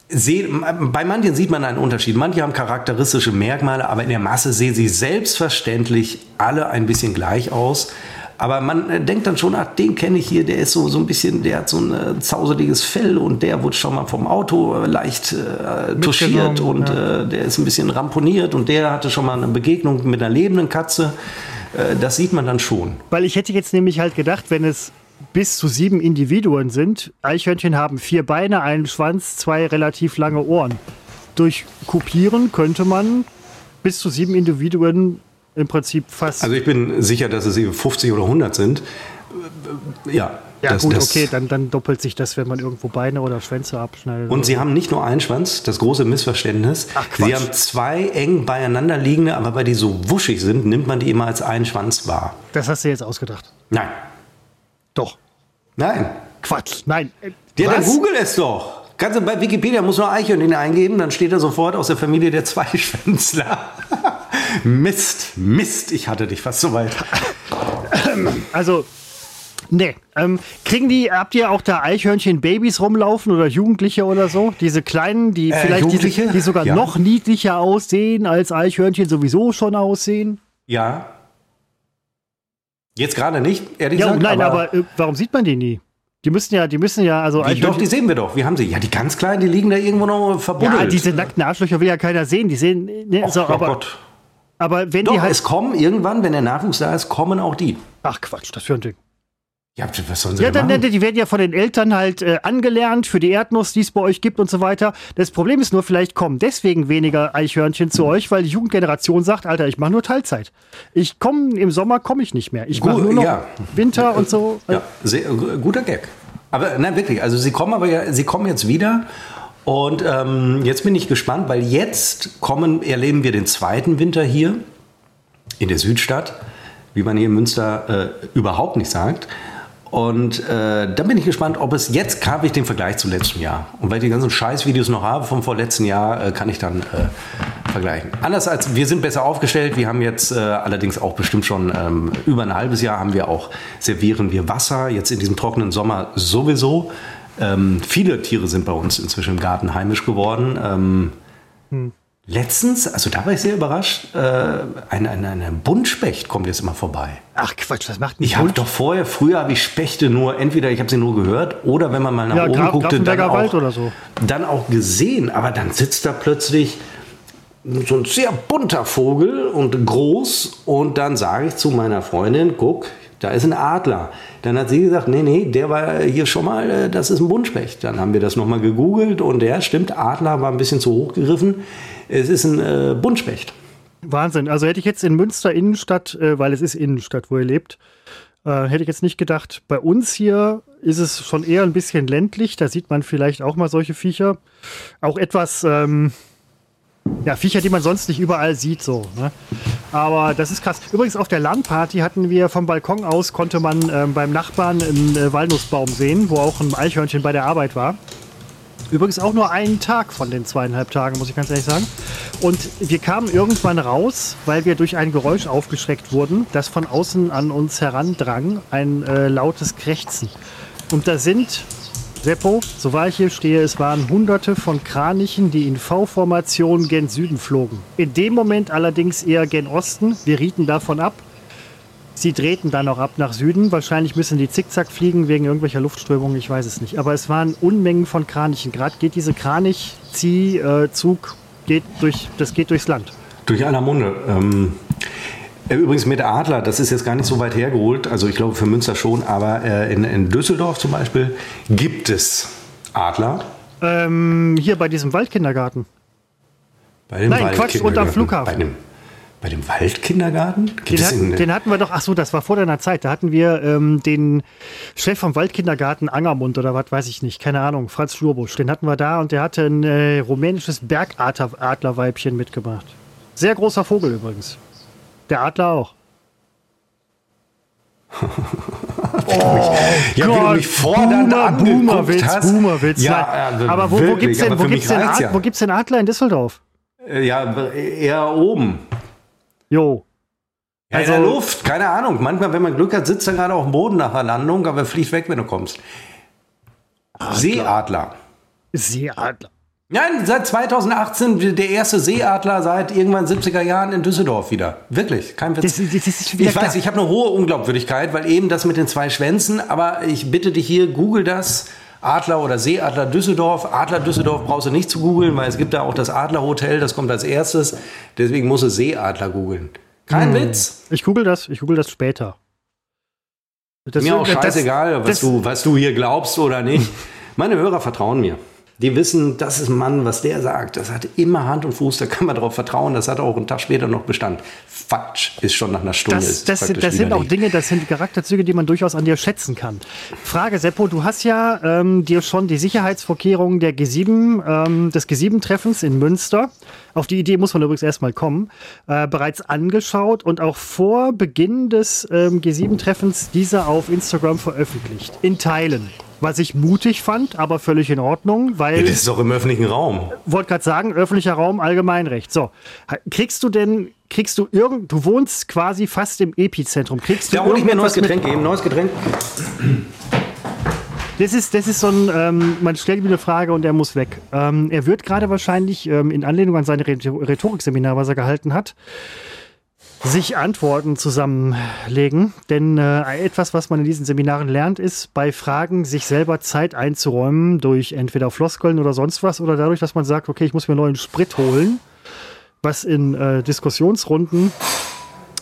bei manchen sieht man einen Unterschied. Manche haben charakteristische Merkmale, aber in der Masse sehen sie selbstverständlich alle ein bisschen gleich aus. Aber man äh, denkt dann schon, ach, den kenne ich hier, der ist so, so ein bisschen, der hat so ein äh, zauseliges Fell und der wurde schon mal vom Auto äh, leicht äh, touchiert und ja. äh, der ist ein bisschen ramponiert und der hatte schon mal eine Begegnung mit einer lebenden Katze. Äh, das sieht man dann schon. Weil ich hätte jetzt nämlich halt gedacht, wenn es bis zu sieben Individuen sind. Eichhörnchen haben vier Beine, einen Schwanz, zwei relativ lange Ohren. Durch Kopieren könnte man bis zu sieben Individuen im Prinzip fast. Also ich bin sicher, dass es eben 50 oder 100 sind. Ja, ja, das, gut, das okay, dann, dann doppelt sich das, wenn man irgendwo Beine oder Schwänze abschneidet. Und sie haben nicht nur einen Schwanz, das große Missverständnis. Ach, sie haben zwei eng beieinander liegende, aber weil die so wuschig sind, nimmt man die immer als einen Schwanz wahr. Das hast du jetzt ausgedacht. Nein. Doch. Nein. Quatsch, nein. Ja, dann google es doch. Kannst du bei Wikipedia muss nur Eichhörnchen eingeben, dann steht er sofort aus der Familie der Zweischwänzler. Mist, Mist, ich hatte dich fast so weit. Also, Nee. Ähm, kriegen die, habt ihr auch da Eichhörnchen-Babys rumlaufen oder Jugendliche oder so? Diese kleinen, die äh, vielleicht diese, die sogar ja. noch niedlicher aussehen, als Eichhörnchen sowieso schon aussehen? Ja. Jetzt gerade nicht, ehrlich ja, gesagt. Nein, aber, aber äh, warum sieht man die nie? Die müssen ja, die müssen ja, also. Die, doch, die sehen wir doch. Wir haben sie. Ja, die ganz kleinen, die liegen da irgendwo noch verbunden. Ja, diese nackten Arschlöcher will ja keiner sehen. Die sehen, ne, Och, so, aber, Gott. Aber wenn doch, die halt. es kommen irgendwann, wenn der Nachwuchs da ist, kommen auch die. Ach Quatsch, das für ein Ding. Ja, was sollen sie ja, dann, machen? die werden ja von den Eltern halt äh, angelernt für die Erdnuss, die es bei euch gibt und so weiter. Das Problem ist nur, vielleicht kommen deswegen weniger Eichhörnchen zu euch, weil die Jugendgeneration sagt, Alter, ich mache nur Teilzeit. Ich komme im Sommer komme ich nicht mehr. Ich mache nur noch ja. Winter und so. Ja, sehr, guter Gag. Aber nein, wirklich. Also sie kommen aber ja, sie kommen jetzt wieder. Und ähm, jetzt bin ich gespannt, weil jetzt kommen, erleben wir den zweiten Winter hier in der Südstadt, wie man hier in Münster äh, überhaupt nicht sagt. Und äh, da bin ich gespannt, ob es jetzt habe ich den Vergleich zum letzten Jahr. Und weil ich die ganzen Scheißvideos noch habe vom vorletzten Jahr, äh, kann ich dann äh, vergleichen. Anders als wir sind besser aufgestellt. Wir haben jetzt äh, allerdings auch bestimmt schon ähm, über ein halbes Jahr haben wir auch servieren wir Wasser. Jetzt in diesem trockenen Sommer sowieso. Ähm, viele Tiere sind bei uns inzwischen im Garten heimisch geworden. Ähm, hm. Letztens, also da war ich sehr überrascht, äh, ein, ein, ein Buntspecht kommt jetzt immer vorbei. Ach Quatsch, was macht ein Ich habe doch vorher, früher habe ich Spechte nur, entweder ich habe sie nur gehört oder wenn man mal nach ja, oben Graf, guckte, dann auch, so. dann auch gesehen. Aber dann sitzt da plötzlich so ein sehr bunter Vogel und groß und dann sage ich zu meiner Freundin, guck, da ist ein Adler. Dann hat sie gesagt, nee, nee, der war hier schon mal, äh, das ist ein Buntspecht. Dann haben wir das nochmal gegoogelt und der, stimmt, Adler war ein bisschen zu hoch gegriffen. Es ist ein äh, Buntspecht. Wahnsinn. Also hätte ich jetzt in Münster Innenstadt, äh, weil es ist Innenstadt, wo ihr lebt, äh, hätte ich jetzt nicht gedacht. Bei uns hier ist es schon eher ein bisschen ländlich. Da sieht man vielleicht auch mal solche Viecher. Auch etwas, ähm, ja, Viecher, die man sonst nicht überall sieht, so. Ne? Aber das ist krass. Übrigens auf der LAN-Party hatten wir vom Balkon aus, konnte man ähm, beim Nachbarn einen äh, Walnussbaum sehen, wo auch ein Eichhörnchen bei der Arbeit war. Übrigens auch nur einen Tag von den zweieinhalb Tagen, muss ich ganz ehrlich sagen. Und wir kamen irgendwann raus, weil wir durch ein Geräusch aufgeschreckt wurden, das von außen an uns herandrang. Ein äh, lautes Krächzen. Und da sind, Seppo, so war ich hier stehe, es waren hunderte von Kranichen, die in V-Formation gen Süden flogen. In dem Moment allerdings eher gen Osten. Wir rieten davon ab Sie drehten dann auch ab nach Süden. Wahrscheinlich müssen die zickzack fliegen wegen irgendwelcher Luftströmungen, ich weiß es nicht. Aber es waren Unmengen von Kranichen. Gerade geht diese Kranich-Ziehzug, geht durch, das geht durchs Land. Durch aller Munde. Ähm, äh, übrigens mit Adler, das ist jetzt gar nicht so weit hergeholt, also ich glaube für Münster schon, aber äh, in, in, Düsseldorf zum Beispiel gibt es Adler. Ähm, hier bei diesem Waldkindergarten. Bei dem Nein, Quatsch, und am Flughafen. Bei dem, bei dem Waldkindergarten? Den, hat, den, hatten wir doch, ach so, das war vor deiner Zeit. Da hatten wir ähm, den Chef vom Waldkindergarten Angermund oder was weiß ich nicht, keine Ahnung, Franz Schlurbusch. Den hatten wir da und der hatte ein äh, rumänisches Bergadlerweibchen mitgebracht. Sehr großer Vogel übrigens. Der Adler auch. oh, ja, Gott, mich fordernd Boomer, Boomerwitz, hast. Boomerwitz. Ja, äh, aber wo, wo gibt es denn, wo den, den Adler in Düsseldorf? Äh, ja, eher oben. Jo. Ja, also, in der Luft, keine Ahnung. Manchmal, wenn man Glück hat, sitzt er gerade auf dem Boden nach der Landung, aber fliegt weg, wenn du kommst. Adler. Seeadler. Seeadler. Nein, seit 2018 der erste Seeadler seit irgendwann 70er Jahren in Düsseldorf wieder. Wirklich, kein Witz. Das, das ich klar. weiß, ich habe eine hohe Unglaubwürdigkeit, weil eben das mit den zwei Schwänzen, aber ich bitte dich hier, google das. Adler oder Seeadler Düsseldorf. Adler Düsseldorf brauchst du nicht zu googeln, weil es gibt da auch das Adlerhotel, das kommt als erstes. Deswegen musst du Seeadler googeln. Kein hm. Witz. Ich google das, ich google das später. Das, mir auch scheißegal, das, was, du, was du hier glaubst oder nicht. Meine Hörer vertrauen mir. Die wissen, das ist ein Mann, was der sagt. Das hat immer Hand und Fuß, da kann man darauf vertrauen. Das hat auch einen Tag später noch Bestand. Falsch ist schon nach einer Stunde. Das, das, sind, das sind auch Dinge, das sind Charakterzüge, die man durchaus an dir schätzen kann. Frage, Seppo, du hast ja ähm, dir schon die Sicherheitsvorkehrungen der G7, ähm, des G7-Treffens in Münster, auf die Idee muss man übrigens erstmal kommen, äh, bereits angeschaut und auch vor Beginn des ähm, G7-Treffens diese auf Instagram veröffentlicht. In Teilen was ich mutig fand, aber völlig in Ordnung, weil. das ist doch im öffentlichen Raum. Wollte gerade sagen, öffentlicher Raum, Allgemeinrecht. So. Kriegst du denn, kriegst du irgend, du wohnst quasi fast im Epizentrum. Kriegst du da hole ich mir ein neues Getränk geben, neues Getränk. Das ist, das ist so ein, ähm, man stellt mir eine Frage und er muss weg. Ähm, er wird gerade wahrscheinlich ähm, in Anlehnung an sein Rhetorikseminar, was er gehalten hat, sich Antworten zusammenlegen. Denn äh, etwas, was man in diesen Seminaren lernt, ist bei Fragen sich selber Zeit einzuräumen durch entweder Floskeln oder sonst was oder dadurch, dass man sagt, okay, ich muss mir neuen Sprit holen, was in äh, Diskussionsrunden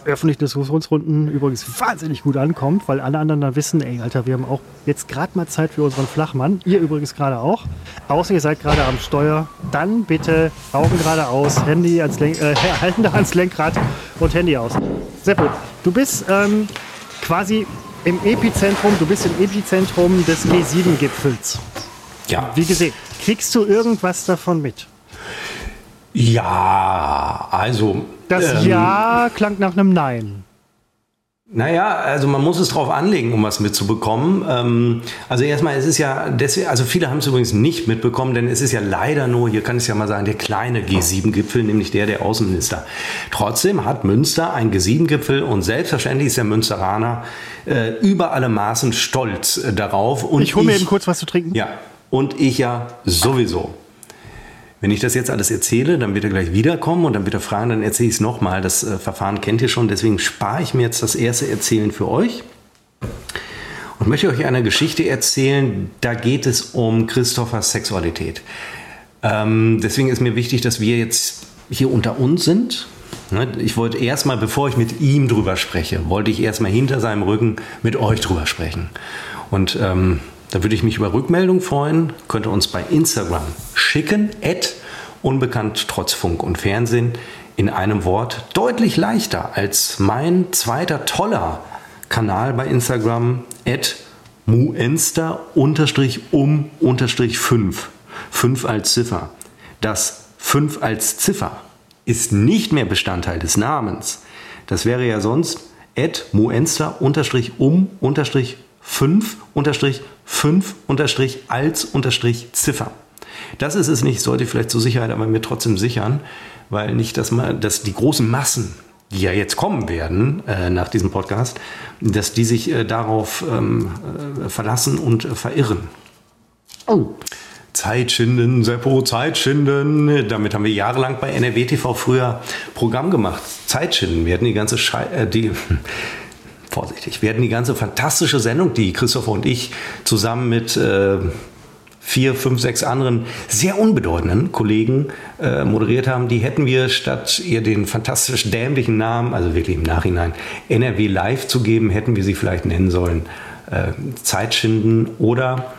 öffentlichen Diskussionsrunden übrigens wahnsinnig gut ankommt, weil alle anderen dann wissen, ey, Alter, wir haben auch jetzt gerade mal Zeit für unseren Flachmann. Ihr übrigens gerade auch. Außer ihr seid gerade am Steuer. Dann bitte Augen geradeaus, Handy ans Lenk äh, Hände ans Lenkrad und Handy aus. Seppo, du bist ähm, quasi im Epizentrum, du bist im Epizentrum des G7-Gipfels. Ja. Wie gesehen, kriegst du irgendwas davon mit? Ja, also. Das ähm, Ja klang nach einem Nein. Naja, also man muss es drauf anlegen, um was mitzubekommen. Ähm, also erstmal, es ist ja, deswegen, also viele haben es übrigens nicht mitbekommen, denn es ist ja leider nur, hier kann ich es ja mal sagen, der kleine G7-Gipfel, nämlich der der Außenminister. Trotzdem hat Münster einen G7-Gipfel und selbstverständlich ist der Münsteraner äh, über alle Maßen stolz äh, darauf. Und ich hole mir eben kurz was zu trinken. Ja, und ich ja sowieso. Wenn ich das jetzt alles erzähle, dann wird er gleich wiederkommen und dann wird er fragen, dann erzähle ich es nochmal. Das äh, Verfahren kennt ihr schon, deswegen spare ich mir jetzt das erste Erzählen für euch und möchte euch eine Geschichte erzählen. Da geht es um Christophers Sexualität. Ähm, deswegen ist mir wichtig, dass wir jetzt hier unter uns sind. Ne, ich wollte erstmal, bevor ich mit ihm drüber spreche, wollte ich erstmal hinter seinem Rücken mit euch drüber sprechen. Und ähm, da würde ich mich über Rückmeldung freuen. Könnt ihr uns bei Instagram schicken. At unbekannt trotz Funk und Fernsehen in einem Wort. Deutlich leichter als mein zweiter toller Kanal bei Instagram. At muenster um unterstrich 5. 5 als Ziffer. Das 5 als Ziffer ist nicht mehr Bestandteil des Namens. Das wäre ja sonst at muenster unterstrich um unterstrich 5 unterstrich 5 unterstrich als unterstrich Ziffer. Das ist es nicht, sollte ich vielleicht zur Sicherheit aber mir trotzdem sichern, weil nicht, dass, man, dass die großen Massen, die ja jetzt kommen werden äh, nach diesem Podcast, dass die sich äh, darauf ähm, äh, verlassen und äh, verirren. Oh. Zeit schinden, Seppo, Zeit schinden. Damit haben wir jahrelang bei NRW TV früher Programm gemacht. Zeit schinden. Wir hatten die ganze Schei äh, die vorsichtig. Wir hatten die ganze fantastische Sendung, die Christopher und ich zusammen mit äh, vier, fünf, sechs anderen sehr unbedeutenden Kollegen äh, moderiert haben. Die hätten wir statt ihr den fantastisch dämlichen Namen, also wirklich im Nachhinein, NRW Live zu geben, hätten wir sie vielleicht nennen sollen äh, Zeitschinden oder,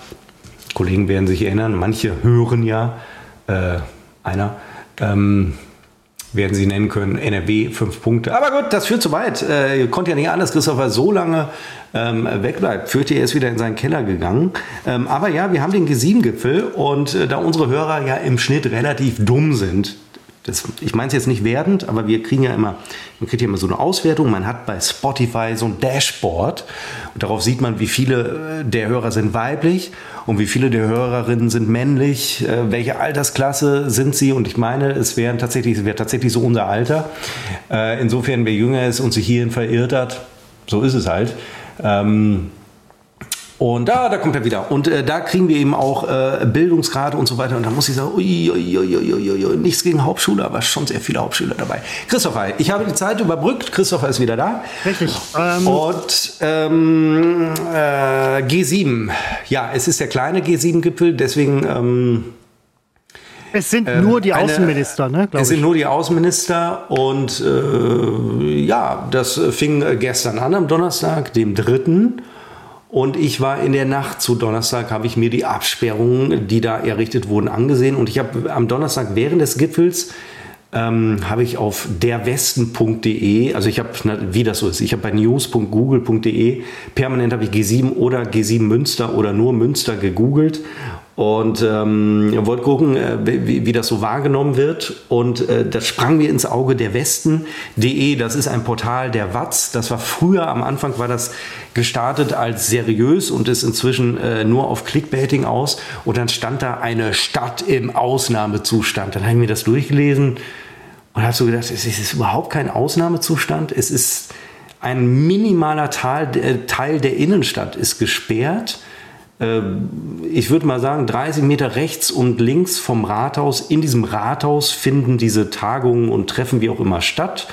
Kollegen werden sich erinnern, manche hören ja, äh, einer, ähm, werden sie nennen können. NRW fünf Punkte. Aber gut, das führt zu weit. Äh, konnte ja nicht anders. Christopher so lange ähm, wegbleibt. Fürchte, er ist wieder in seinen Keller gegangen. Ähm, aber ja, wir haben den G7-Gipfel und äh, da unsere Hörer ja im Schnitt relativ dumm sind, das, ich meine es jetzt nicht werdend, aber wir kriegen ja immer, man kriegt ja immer so eine Auswertung. Man hat bei Spotify so ein Dashboard und darauf sieht man, wie viele äh, der Hörer sind weiblich und wie viele der Hörerinnen sind männlich, äh, welche Altersklasse sind sie und ich meine, es wären tatsächlich, es wäre tatsächlich so unser Alter. Äh, insofern, wer jünger ist und sich hierhin verirrt hat, so ist es halt. Ähm, und da, da kommt er wieder. Und äh, da kriegen wir eben auch äh, Bildungsgrade und so weiter. Und da muss ich sagen, ui, ui, ui, nichts gegen Hauptschule, aber schon sehr viele Hauptschüler dabei. Christopher, ich habe die Zeit überbrückt. Christopher ist wieder da. Richtig. Ähm und ähm, äh, G7. Ja, es ist der kleine G7-Gipfel, deswegen... Ähm, es sind äh, nur die Außenminister, eine, ne? Es sind nur die Außenminister und äh, ja, das fing gestern an am Donnerstag, dem 3. Und ich war in der Nacht zu Donnerstag, habe ich mir die Absperrungen, die da errichtet wurden, angesehen. Und ich habe am Donnerstag während des Gipfels ähm, habe ich auf derwesten.de, also ich habe, wie das so ist, ich habe bei news.google.de permanent habe ich G7 oder G7 Münster oder nur Münster gegoogelt und ähm, wollte gucken, äh, wie, wie, das so wahrgenommen wird. Und äh, das sprang mir ins Auge der Westen.de. Das ist ein Portal der Watz. Das war früher, am Anfang war das gestartet als seriös und ist inzwischen äh, nur auf Clickbaiting aus. Und dann stand da eine Stadt im Ausnahmezustand. Dann habe ich mir das durchgelesen und habe so gedacht, es ist überhaupt kein Ausnahmezustand. Es ist ein minimaler Teil, äh, Teil der Innenstadt ist gesperrt. Äh, ich würde mal sagen, 30 Meter rechts und links vom Rathaus. In diesem Rathaus finden diese Tagungen und Treffen wie auch immer statt.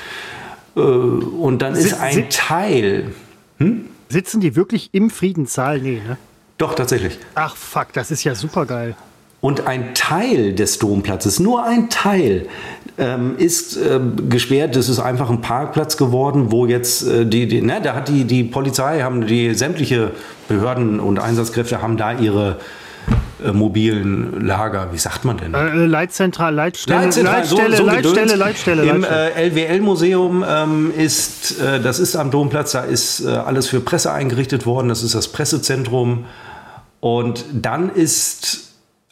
Äh, und dann ist ein Teil. Hm? Sitzen die wirklich im Friedenssaal? Nee, ne? Doch, tatsächlich. Ach, fuck, das ist ja super geil. Und ein Teil des Domplatzes, nur ein Teil, ähm, ist äh, gesperrt. Das ist einfach ein Parkplatz geworden, wo jetzt äh, die, die ne, da hat die, die Polizei, haben die sämtliche Behörden und Einsatzkräfte haben da ihre äh, mobilen Lager, wie sagt man denn? Äh, Leitzentral, Leitstelle, Leitzentral, Leitstelle, so, so Leitstelle, Leitstelle, Im äh, LWL-Museum ähm, ist, äh, das ist am Domplatz, da ist äh, alles für Presse eingerichtet worden, das ist das Pressezentrum. Und dann ist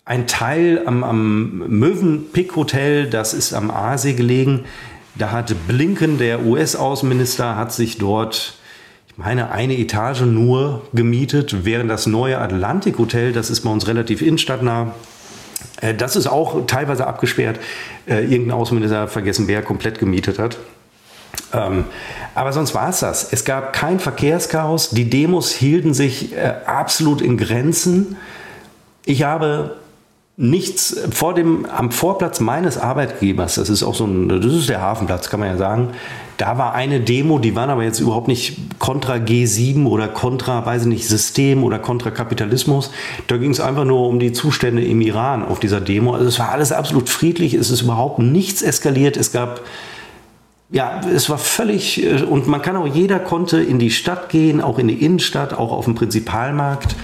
ein Teil am, am Mövenpick Hotel, das ist am Aasee gelegen. Da hat Blinken, der US-Außenminister, hat sich dort, ich meine, eine Etage nur gemietet, während das neue Atlantik Hotel, das ist bei uns relativ innenstadtnah, äh, das ist auch teilweise abgesperrt. Äh, irgendein Außenminister vergessen, wer komplett gemietet hat. Ähm, aber sonst war es das. Es gab kein Verkehrschaos. Die Demos hielten sich äh, absolut in Grenzen. Ich habe nichts vor dem, am Vorplatz meines Arbeitgebers, das ist auch so ein, das ist der Hafenplatz, kann man ja sagen, da war eine Demo, die waren aber jetzt überhaupt nicht kontra G7 oder kontra, weiß ich nicht, System oder kontra Kapitalismus. Da ging es einfach nur um die Zustände im Iran auf dieser Demo. Also es war alles absolut friedlich, es ist überhaupt nichts eskaliert. Es gab ja, es war völlig, äh, und man kann auch, jeder konnte in die Stadt gehen, auch in die Innenstadt, auch auf dem Prinzipalmarkt.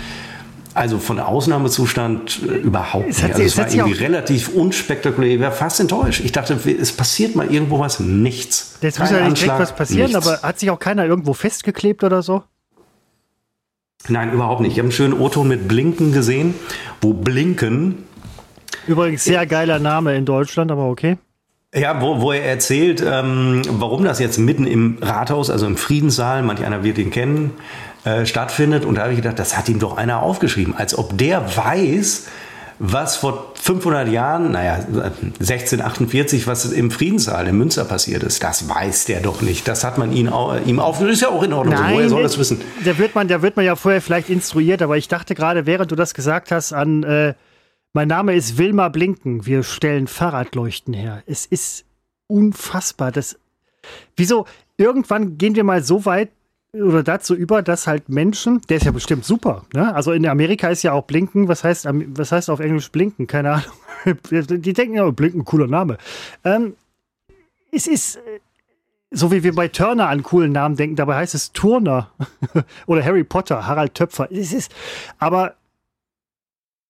Also von Ausnahmezustand äh, überhaupt nicht. Also es war irgendwie relativ unspektakulär. Ich war fast enttäuscht. Ich dachte, es passiert mal irgendwo was. Nichts. Jetzt muss ja nicht direkt was passieren, nichts. aber hat sich auch keiner irgendwo festgeklebt oder so? Nein, überhaupt nicht. Ich habe einen schönen O-Ton mit Blinken gesehen, wo Blinken. Übrigens sehr geiler Name in Deutschland, aber okay. Ja, wo, wo er erzählt, ähm, warum das jetzt mitten im Rathaus, also im Friedenssaal, manch einer wird ihn kennen, äh, stattfindet. Und da habe ich gedacht, das hat ihm doch einer aufgeschrieben, als ob der weiß, was vor 500 Jahren, naja, 1648, was im Friedenssaal in Münster passiert ist, das weiß der doch nicht. Das hat man ihn, ihm aufgeschrieben. Ist ja auch in Ordnung. Nein, Woher soll das wissen? Da wird, man, da wird man ja vorher vielleicht instruiert, aber ich dachte gerade, während du das gesagt hast, an, äh, mein Name ist Wilma Blinken, wir stellen Fahrradleuchten her. Es ist unfassbar. Das, wieso? Irgendwann gehen wir mal so weit, oder dazu über, dass halt Menschen, der ist ja bestimmt super, ne? Also in Amerika ist ja auch Blinken, was heißt, was heißt auf Englisch Blinken? Keine Ahnung. Die denken ja, Blinken, cooler Name. Ähm, es ist äh, so wie wir bei Turner an coolen Namen denken, dabei heißt es Turner oder Harry Potter, Harald Töpfer. Es ist, aber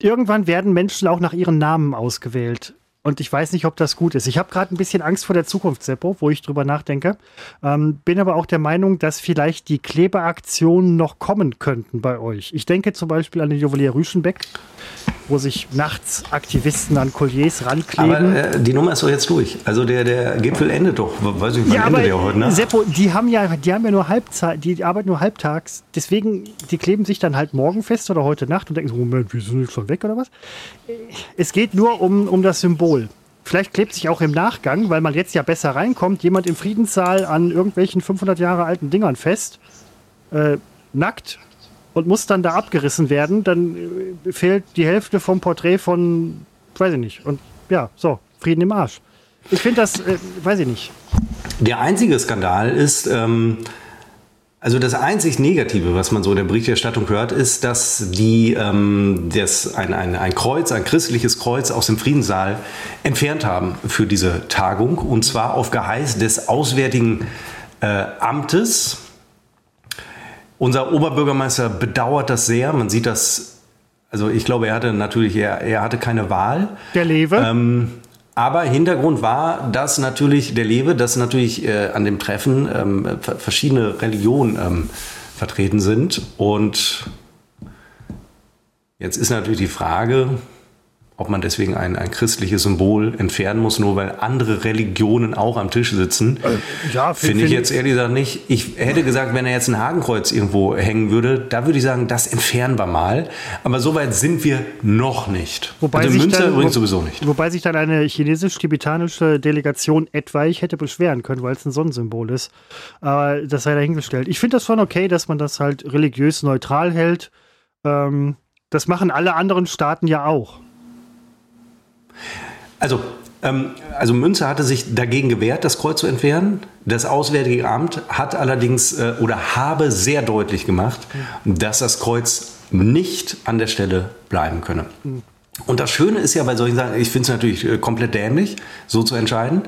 irgendwann werden Menschen auch nach ihren Namen ausgewählt. Und ich weiß nicht, ob das gut ist. Ich habe gerade ein bisschen Angst vor der Zukunft, Seppo, wo ich drüber nachdenke. Ähm, bin aber auch der Meinung, dass vielleicht die Klebeaktionen noch kommen könnten bei euch. Ich denke zum Beispiel an den Juwelier Rüschenbeck wo sich nachts Aktivisten an Colliers rankleben. Aber äh, die Nummer ist doch jetzt durch. Also der, der Gipfel endet doch. Weiß ich, wann ja, endet der heute, ne? Seppo, die haben ja, die haben ja nur Halbzeit, die arbeiten nur halbtags. Deswegen, die kleben sich dann halt morgen fest oder heute Nacht und denken so, Moment, wir sind jetzt schon weg oder was? Es geht nur um, um das Symbol. Vielleicht klebt sich auch im Nachgang, weil man jetzt ja besser reinkommt, jemand im Friedenssaal an irgendwelchen 500 Jahre alten Dingern fest, äh, nackt, und muss dann da abgerissen werden, dann äh, fehlt die Hälfte vom Porträt von, weiß ich nicht. Und ja, so, Frieden im Arsch. Ich finde das, äh, weiß ich nicht. Der einzige Skandal ist, ähm, also das einzig Negative, was man so in der Berichterstattung hört, ist, dass die ähm, das, ein, ein, ein Kreuz, ein christliches Kreuz aus dem Friedenssaal entfernt haben für diese Tagung. Und zwar auf Geheiß des Auswärtigen äh, Amtes unser Oberbürgermeister bedauert das sehr. Man sieht das, also ich glaube, er hatte natürlich, er, er hatte keine Wahl. Der Lewe. Ähm, aber Hintergrund war, dass natürlich der Lewe, dass natürlich äh, an dem Treffen ähm, verschiedene Religionen ähm, vertreten sind. Und jetzt ist natürlich die Frage, ob man deswegen ein, ein christliches Symbol entfernen muss, nur weil andere Religionen auch am Tisch sitzen. Äh, ja, finde find ich jetzt ehrlich gesagt nicht. Ich hätte gesagt, wenn er jetzt ein Hakenkreuz irgendwo hängen würde, da würde ich sagen, das entfernen wir mal. Aber so weit sind wir noch nicht. Wobei also Münster dann, übrigens sowieso nicht. Wobei sich dann eine chinesisch-tibetanische Delegation etwaig hätte beschweren können, weil es ein Sonnensymbol ist. Aber das sei dahingestellt. Ich finde das schon okay, dass man das halt religiös neutral hält. Ähm, das machen alle anderen Staaten ja auch. Also, ähm, also Münzer hatte sich dagegen gewehrt, das Kreuz zu entfernen. Das Auswärtige Amt hat allerdings äh, oder habe sehr deutlich gemacht, dass das Kreuz nicht an der Stelle bleiben könne. Und das Schöne ist ja bei solchen Sachen, ich finde es natürlich äh, komplett dämlich, so zu entscheiden,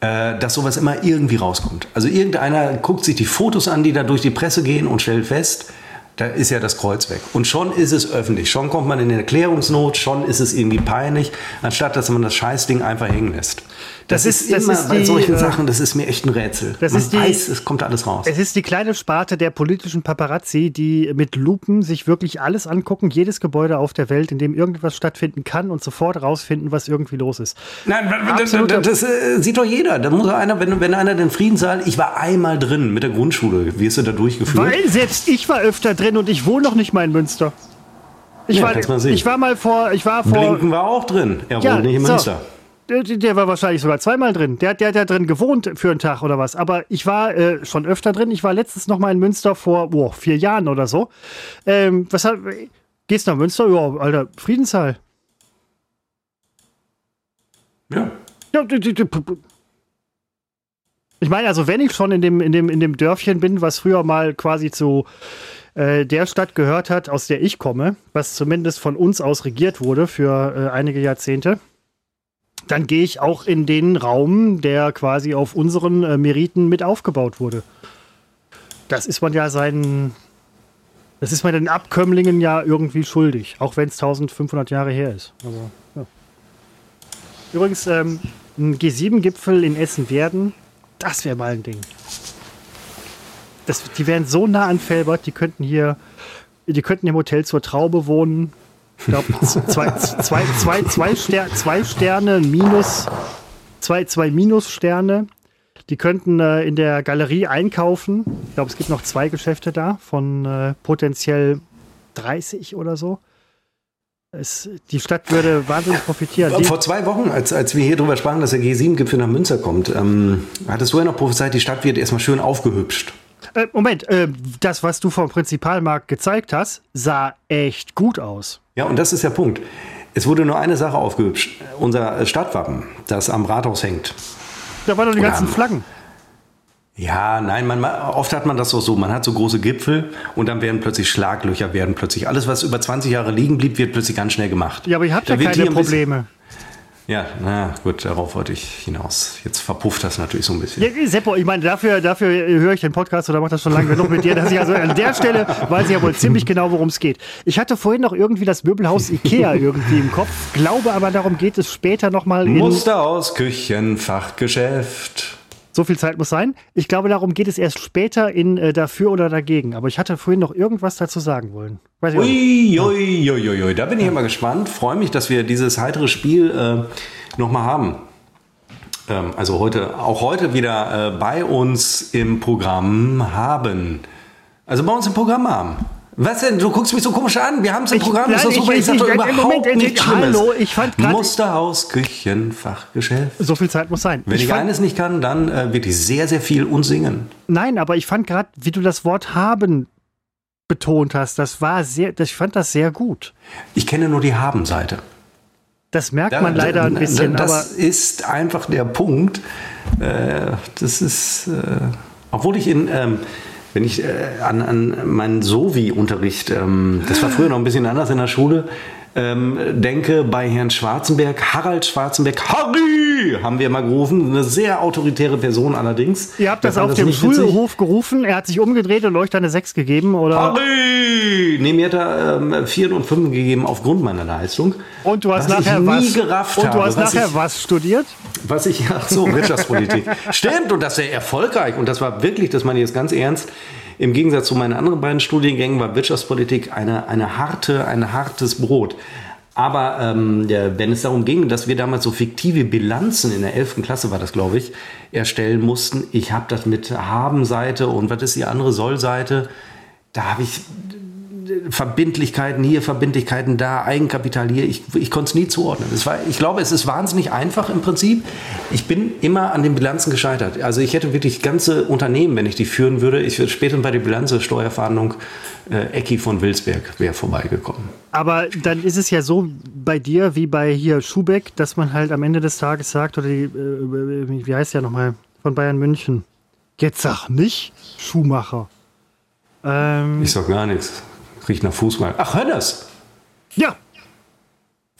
äh, dass sowas immer irgendwie rauskommt. Also irgendeiner guckt sich die Fotos an, die da durch die Presse gehen und stellt fest, da ist ja das Kreuz weg. Und schon ist es öffentlich. Schon kommt man in eine Erklärungsnot, schon ist es irgendwie peinlich, anstatt dass man das Scheißding einfach hängen lässt. Das, das ist, ist, immer ist bei solchen äh, Sachen, das ist mir echt ein Rätsel. Das Man ist die, weiß, es kommt alles raus. Es ist die kleine Sparte der politischen Paparazzi, die mit Lupen sich wirklich alles angucken, jedes Gebäude auf der Welt, in dem irgendwas stattfinden kann und sofort rausfinden, was irgendwie los ist. Nein, das, das, das äh, sieht doch jeder. Da muss einer, wenn, wenn einer den Friedenssaal, ich war einmal drin mit der Grundschule, wie ist du da durchgeführt? Weil selbst ich war öfter drin und ich wohne noch nicht mal in Münster. Ich, ja, war, ich war mal vor, ich war vor. Blinken war auch drin. Er ja, wohnt nicht in Münster. So. Der, der, war wahrscheinlich sogar zweimal drin. Der, der hat ja drin gewohnt für einen Tag oder was. Aber ich war äh, schon öfter drin. Ich war letztens noch mal in Münster vor boah, vier Jahren oder so. Ähm, was hat, gehst du nach Münster? Ja, Alter, Friedenssaal. Ja. ja ich meine, also wenn ich schon in dem, in dem, in dem Dörfchen bin, was früher mal quasi zu äh, der Stadt gehört hat, aus der ich komme, was zumindest von uns aus regiert wurde für äh, einige Jahrzehnte, dann gehe ich auch in den Raum, der quasi auf unseren äh, Meriten mit aufgebaut wurde. Das ist man ja seinen, das ist man den Abkömmlingen ja irgendwie schuldig, auch wenn es 1500 Jahre her ist. Also, ja. Übrigens, ähm, ein G7-Gipfel in Essen werden, das wäre mal ein Ding. Das, die wären so nah an Felbert, die könnten hier, die könnten im Hotel zur Traube wohnen, ich glaube, zwei, zwei, zwei, zwei, Ster zwei Sterne minus, zwei, zwei Minussterne. Die könnten äh, in der Galerie einkaufen. Ich glaube, es gibt noch zwei Geschäfte da von äh, potenziell 30 oder so. Es, die Stadt würde wahnsinnig profitieren. Vor zwei Wochen, als, als wir hier drüber sprachen, dass der G7-Gipfel nach Münster kommt, ähm, hattest du ja noch prophezeit, die Stadt wird erstmal schön aufgehübscht. Äh, Moment, äh, das, was du vom Prinzipalmarkt gezeigt hast, sah echt gut aus. Ja, und das ist der Punkt. Es wurde nur eine Sache aufgehübscht. Unser Stadtwappen, das am Rathaus hängt. Da waren doch die Oder ganzen Flaggen. Ja, nein, man, oft hat man das auch so. Man hat so große Gipfel und dann werden plötzlich Schlaglöcher, werden plötzlich alles, was über 20 Jahre liegen blieb, wird plötzlich ganz schnell gemacht. Ja, aber ihr habt da ja keine Probleme. Ja, na gut, darauf wollte ich hinaus. Jetzt verpufft das natürlich so ein bisschen. Ja, Seppo, ich meine, dafür, dafür höre ich den Podcast oder mache das schon lange genug mit dir, dass ich also an der Stelle weiß ich ja wohl ziemlich genau, worum es geht. Ich hatte vorhin noch irgendwie das Möbelhaus Ikea irgendwie im Kopf, glaube aber, darum geht es später nochmal in... Musterhaus, Küchen, Fachgeschäft. So viel Zeit muss sein. Ich glaube, darum geht es erst später in äh, dafür oder dagegen. Aber ich hatte vorhin noch irgendwas dazu sagen wollen. Weiß ui, ui, ui, ui, ui, da bin ich immer gespannt. Freue mich, dass wir dieses heitere Spiel äh, nochmal haben. Ähm, also heute, auch heute wieder äh, bei uns im Programm haben. Also bei uns im Programm haben. Was denn? Du guckst mich so komisch an. Wir haben es im Programm. Nein, das ist super. Ich, ich, ich, ich überhaupt Moment, nichts Hallo, ich fand gerade... Musterhaus, Küchen, Fachgeschäft. So viel Zeit muss sein. Wenn ich, ich eines nicht kann, dann äh, wirklich sehr, sehr viel und singen. Nein, aber ich fand gerade, wie du das Wort haben betont hast, das war sehr, das, ich fand das sehr gut. Ich kenne nur die Haben-Seite. Das merkt man da, leider ein bisschen. Da, das ist einfach der Punkt. Äh, das ist, äh, obwohl ich in... Ähm, wenn ich äh, an, an meinen Sovi-Unterricht, ähm, das war früher noch ein bisschen anders in der Schule, ähm, denke bei Herrn Schwarzenberg, Harald Schwarzenberg, Harry, haben wir mal gerufen. Eine sehr autoritäre Person allerdings. Ihr habt das auf das dem Schulhof gerufen, er hat sich umgedreht und euch eine 6 gegeben, oder? Harry! Nee, mir hat er ähm, 4 und 5 gegeben aufgrund meiner Leistung. Und du hast was nachher was? und du hast habe, nachher was, ich, was studiert? Was ich, ach so, Wirtschaftspolitik. Stimmt, und das sehr erfolgreich. Und das war wirklich, das meine ich jetzt ganz ernst, im Gegensatz zu meinen anderen beiden Studiengängen war Wirtschaftspolitik eine, eine harte, ein hartes Brot. Aber ähm, wenn es darum ging, dass wir damals so fiktive Bilanzen in der 11. Klasse war das, glaube ich, erstellen mussten, ich habe das mit Haben-Seite und was ist die andere Soll-Seite, da habe ich Verbindlichkeiten hier, Verbindlichkeiten da, Eigenkapital hier. Ich, ich konnte es nie zuordnen. Es war, ich glaube, es ist wahnsinnig einfach im Prinzip. Ich bin immer an den Bilanzen gescheitert. Also ich hätte wirklich ganze Unternehmen, wenn ich die führen würde. Ich würde später bei der Bilanz Steuerfahndung äh, Ecki von Wilsberg wäre vorbeigekommen. Aber dann ist es ja so bei dir wie bei hier Schubeck, dass man halt am Ende des Tages sagt, oder die, äh, wie heißt der nochmal, von Bayern München. Jetzt sag nicht Schuhmacher. Ähm, ich sag gar nichts. Riecht nach Fußball. Ach, Hönners. Ja.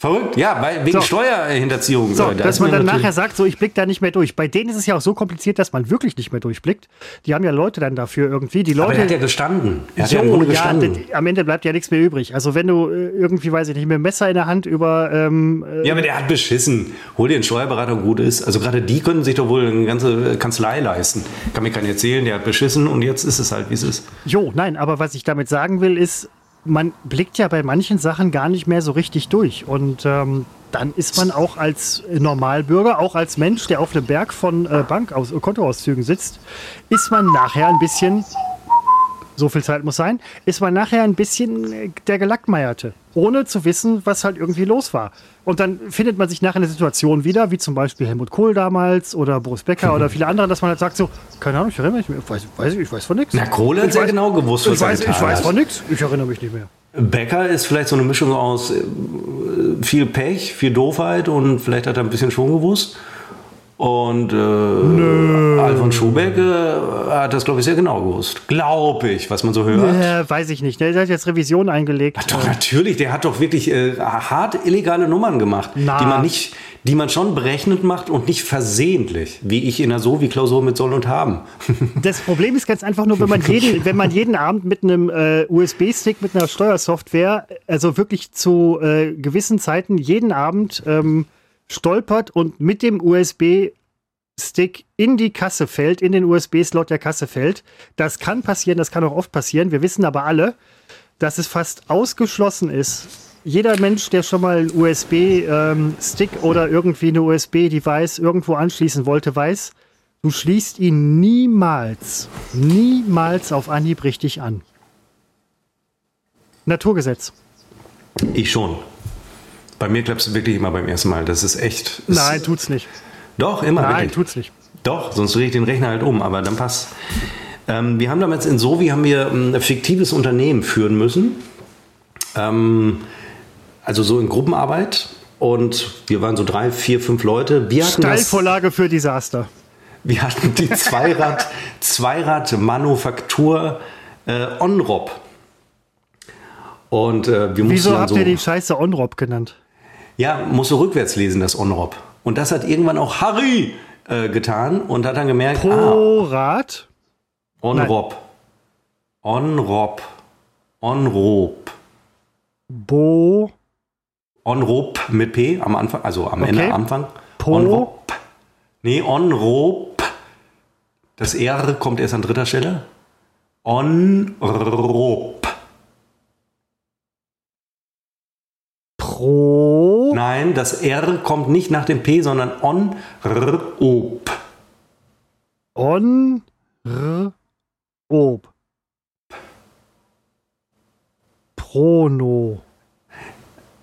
Verrückt, ja, weil wegen so. Steuerhinterziehung. So, da dass man dann nachher sagt, so ich blicke da nicht mehr durch. Bei denen ist es ja auch so kompliziert, dass man wirklich nicht mehr durchblickt. Die haben ja Leute dann dafür irgendwie. Die Leute, Aber er hat ja gestanden. Er hat so, ja, im gestanden. Ja, am Ende bleibt ja nichts mehr übrig. Also wenn du äh, irgendwie, weiß ich nicht, mit dem Messer in der Hand über... Ähm, äh ja, aber der hat beschissen. Hol dir einen Steuerberater, gut ist. Also gerade die können sich doch wohl eine ganze Kanzlei leisten. Kann mir keiner erzählen, der hat beschissen und jetzt ist es halt, wie es ist. Jo, nein, aber was ich damit sagen will, ist, man blickt ja bei manchen Sachen gar nicht mehr so richtig durch. Und ähm, dann ist man auch als Normalbürger, auch als Mensch, der auf einem Berg von äh, Bankaus Kontoauszügen sitzt, ist man nachher ein bisschen, so viel Zeit muss sein, ist man nachher ein bisschen äh, der Gelackmeierte, ohne zu wissen, was halt irgendwie los war. Und dann findet man sich nachher in der Situation wieder, wie zum Beispiel Helmut Kohl damals oder Boris Becker oder viele andere, dass man halt sagt so, keine Ahnung, ich erinnere mich, ich weiß, weiß, ich weiß von nichts. Na, Kohl hat sehr genau gewusst, was ich weiß, ich weiß von nichts, ich erinnere mich nicht mehr. Becker ist vielleicht so eine Mischung aus äh, viel Pech, viel Doofheit und vielleicht hat er ein bisschen schon gewusst. Und äh, Alfons Schubeck äh, hat das, glaube ich, sehr genau gewusst. Glaube ich, was man so hört. Äh, weiß ich nicht. Der hat jetzt Revision eingelegt. Ach doch, natürlich. Der hat doch wirklich äh, hart illegale Nummern gemacht, Na. die man nicht, die man schon berechnet macht und nicht versehentlich, wie ich in der So-Wie-Klausur mit soll und haben. Das Problem ist ganz einfach nur, wenn man jeden, wenn man jeden Abend mit einem äh, USB-Stick, mit einer Steuersoftware, also wirklich zu äh, gewissen Zeiten jeden Abend ähm, stolpert und mit dem USB-Stick in die Kasse fällt, in den USB-Slot der Kasse fällt. Das kann passieren, das kann auch oft passieren. Wir wissen aber alle, dass es fast ausgeschlossen ist. Jeder Mensch, der schon mal einen USB-Stick ähm, oder irgendwie eine USB-Device irgendwo anschließen wollte, weiß, du schließt ihn niemals, niemals auf Anhieb richtig an. Naturgesetz. Ich schon. Bei mir klappt es wirklich immer beim ersten Mal. Das ist echt. Das Nein, tut's nicht. Doch, immer. Nein, wirklich. tut's nicht. Doch, sonst drehe ich den Rechner halt um, aber dann passt. Ähm, wir haben damals in Sovi haben wir ähm, ein fiktives Unternehmen führen müssen. Ähm, also so in Gruppenarbeit. Und wir waren so drei, vier, fünf Leute. Wir hatten Steilvorlage das, für Desaster. Wir hatten die Zweirad, Zweirad-Manufaktur äh, Onrop. Und äh, wir Wieso habt so, ihr die Scheiße Onrop genannt? Ja, musst du rückwärts lesen, das Onrop. Und das hat irgendwann auch Harry äh, getan und hat dann gemerkt, Pro ah, Rad? Onrop. Onrop. Onrop. Bo. Onrop mit P am Anfang, also am okay. Ende, am Anfang. Po. Onrop. Nee, Onrop. Das R kommt erst an dritter Stelle. Onrop. Pro. Nein, das R kommt nicht nach dem P, sondern on, r, ob. On, r, ob. Prono.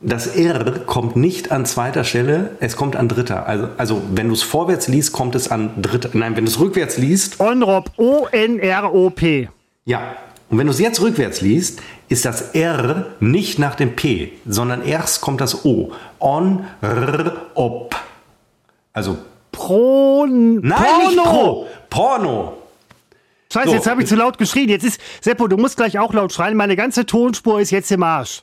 Das R kommt nicht an zweiter Stelle, es kommt an dritter. Also, also wenn du es vorwärts liest, kommt es an dritter. Nein, wenn du es rückwärts liest. Onrop, O-N-R-O-P. Ja, und wenn du es jetzt rückwärts liest, ist das R nicht nach dem P, sondern erst kommt das O. On, r, op. Also Pro. Nein, Porno. nicht Pro. Porno. Scheiße, so. jetzt habe ich zu laut geschrien. Jetzt ist, Seppo, du musst gleich auch laut schreien. Meine ganze Tonspur ist jetzt im Arsch.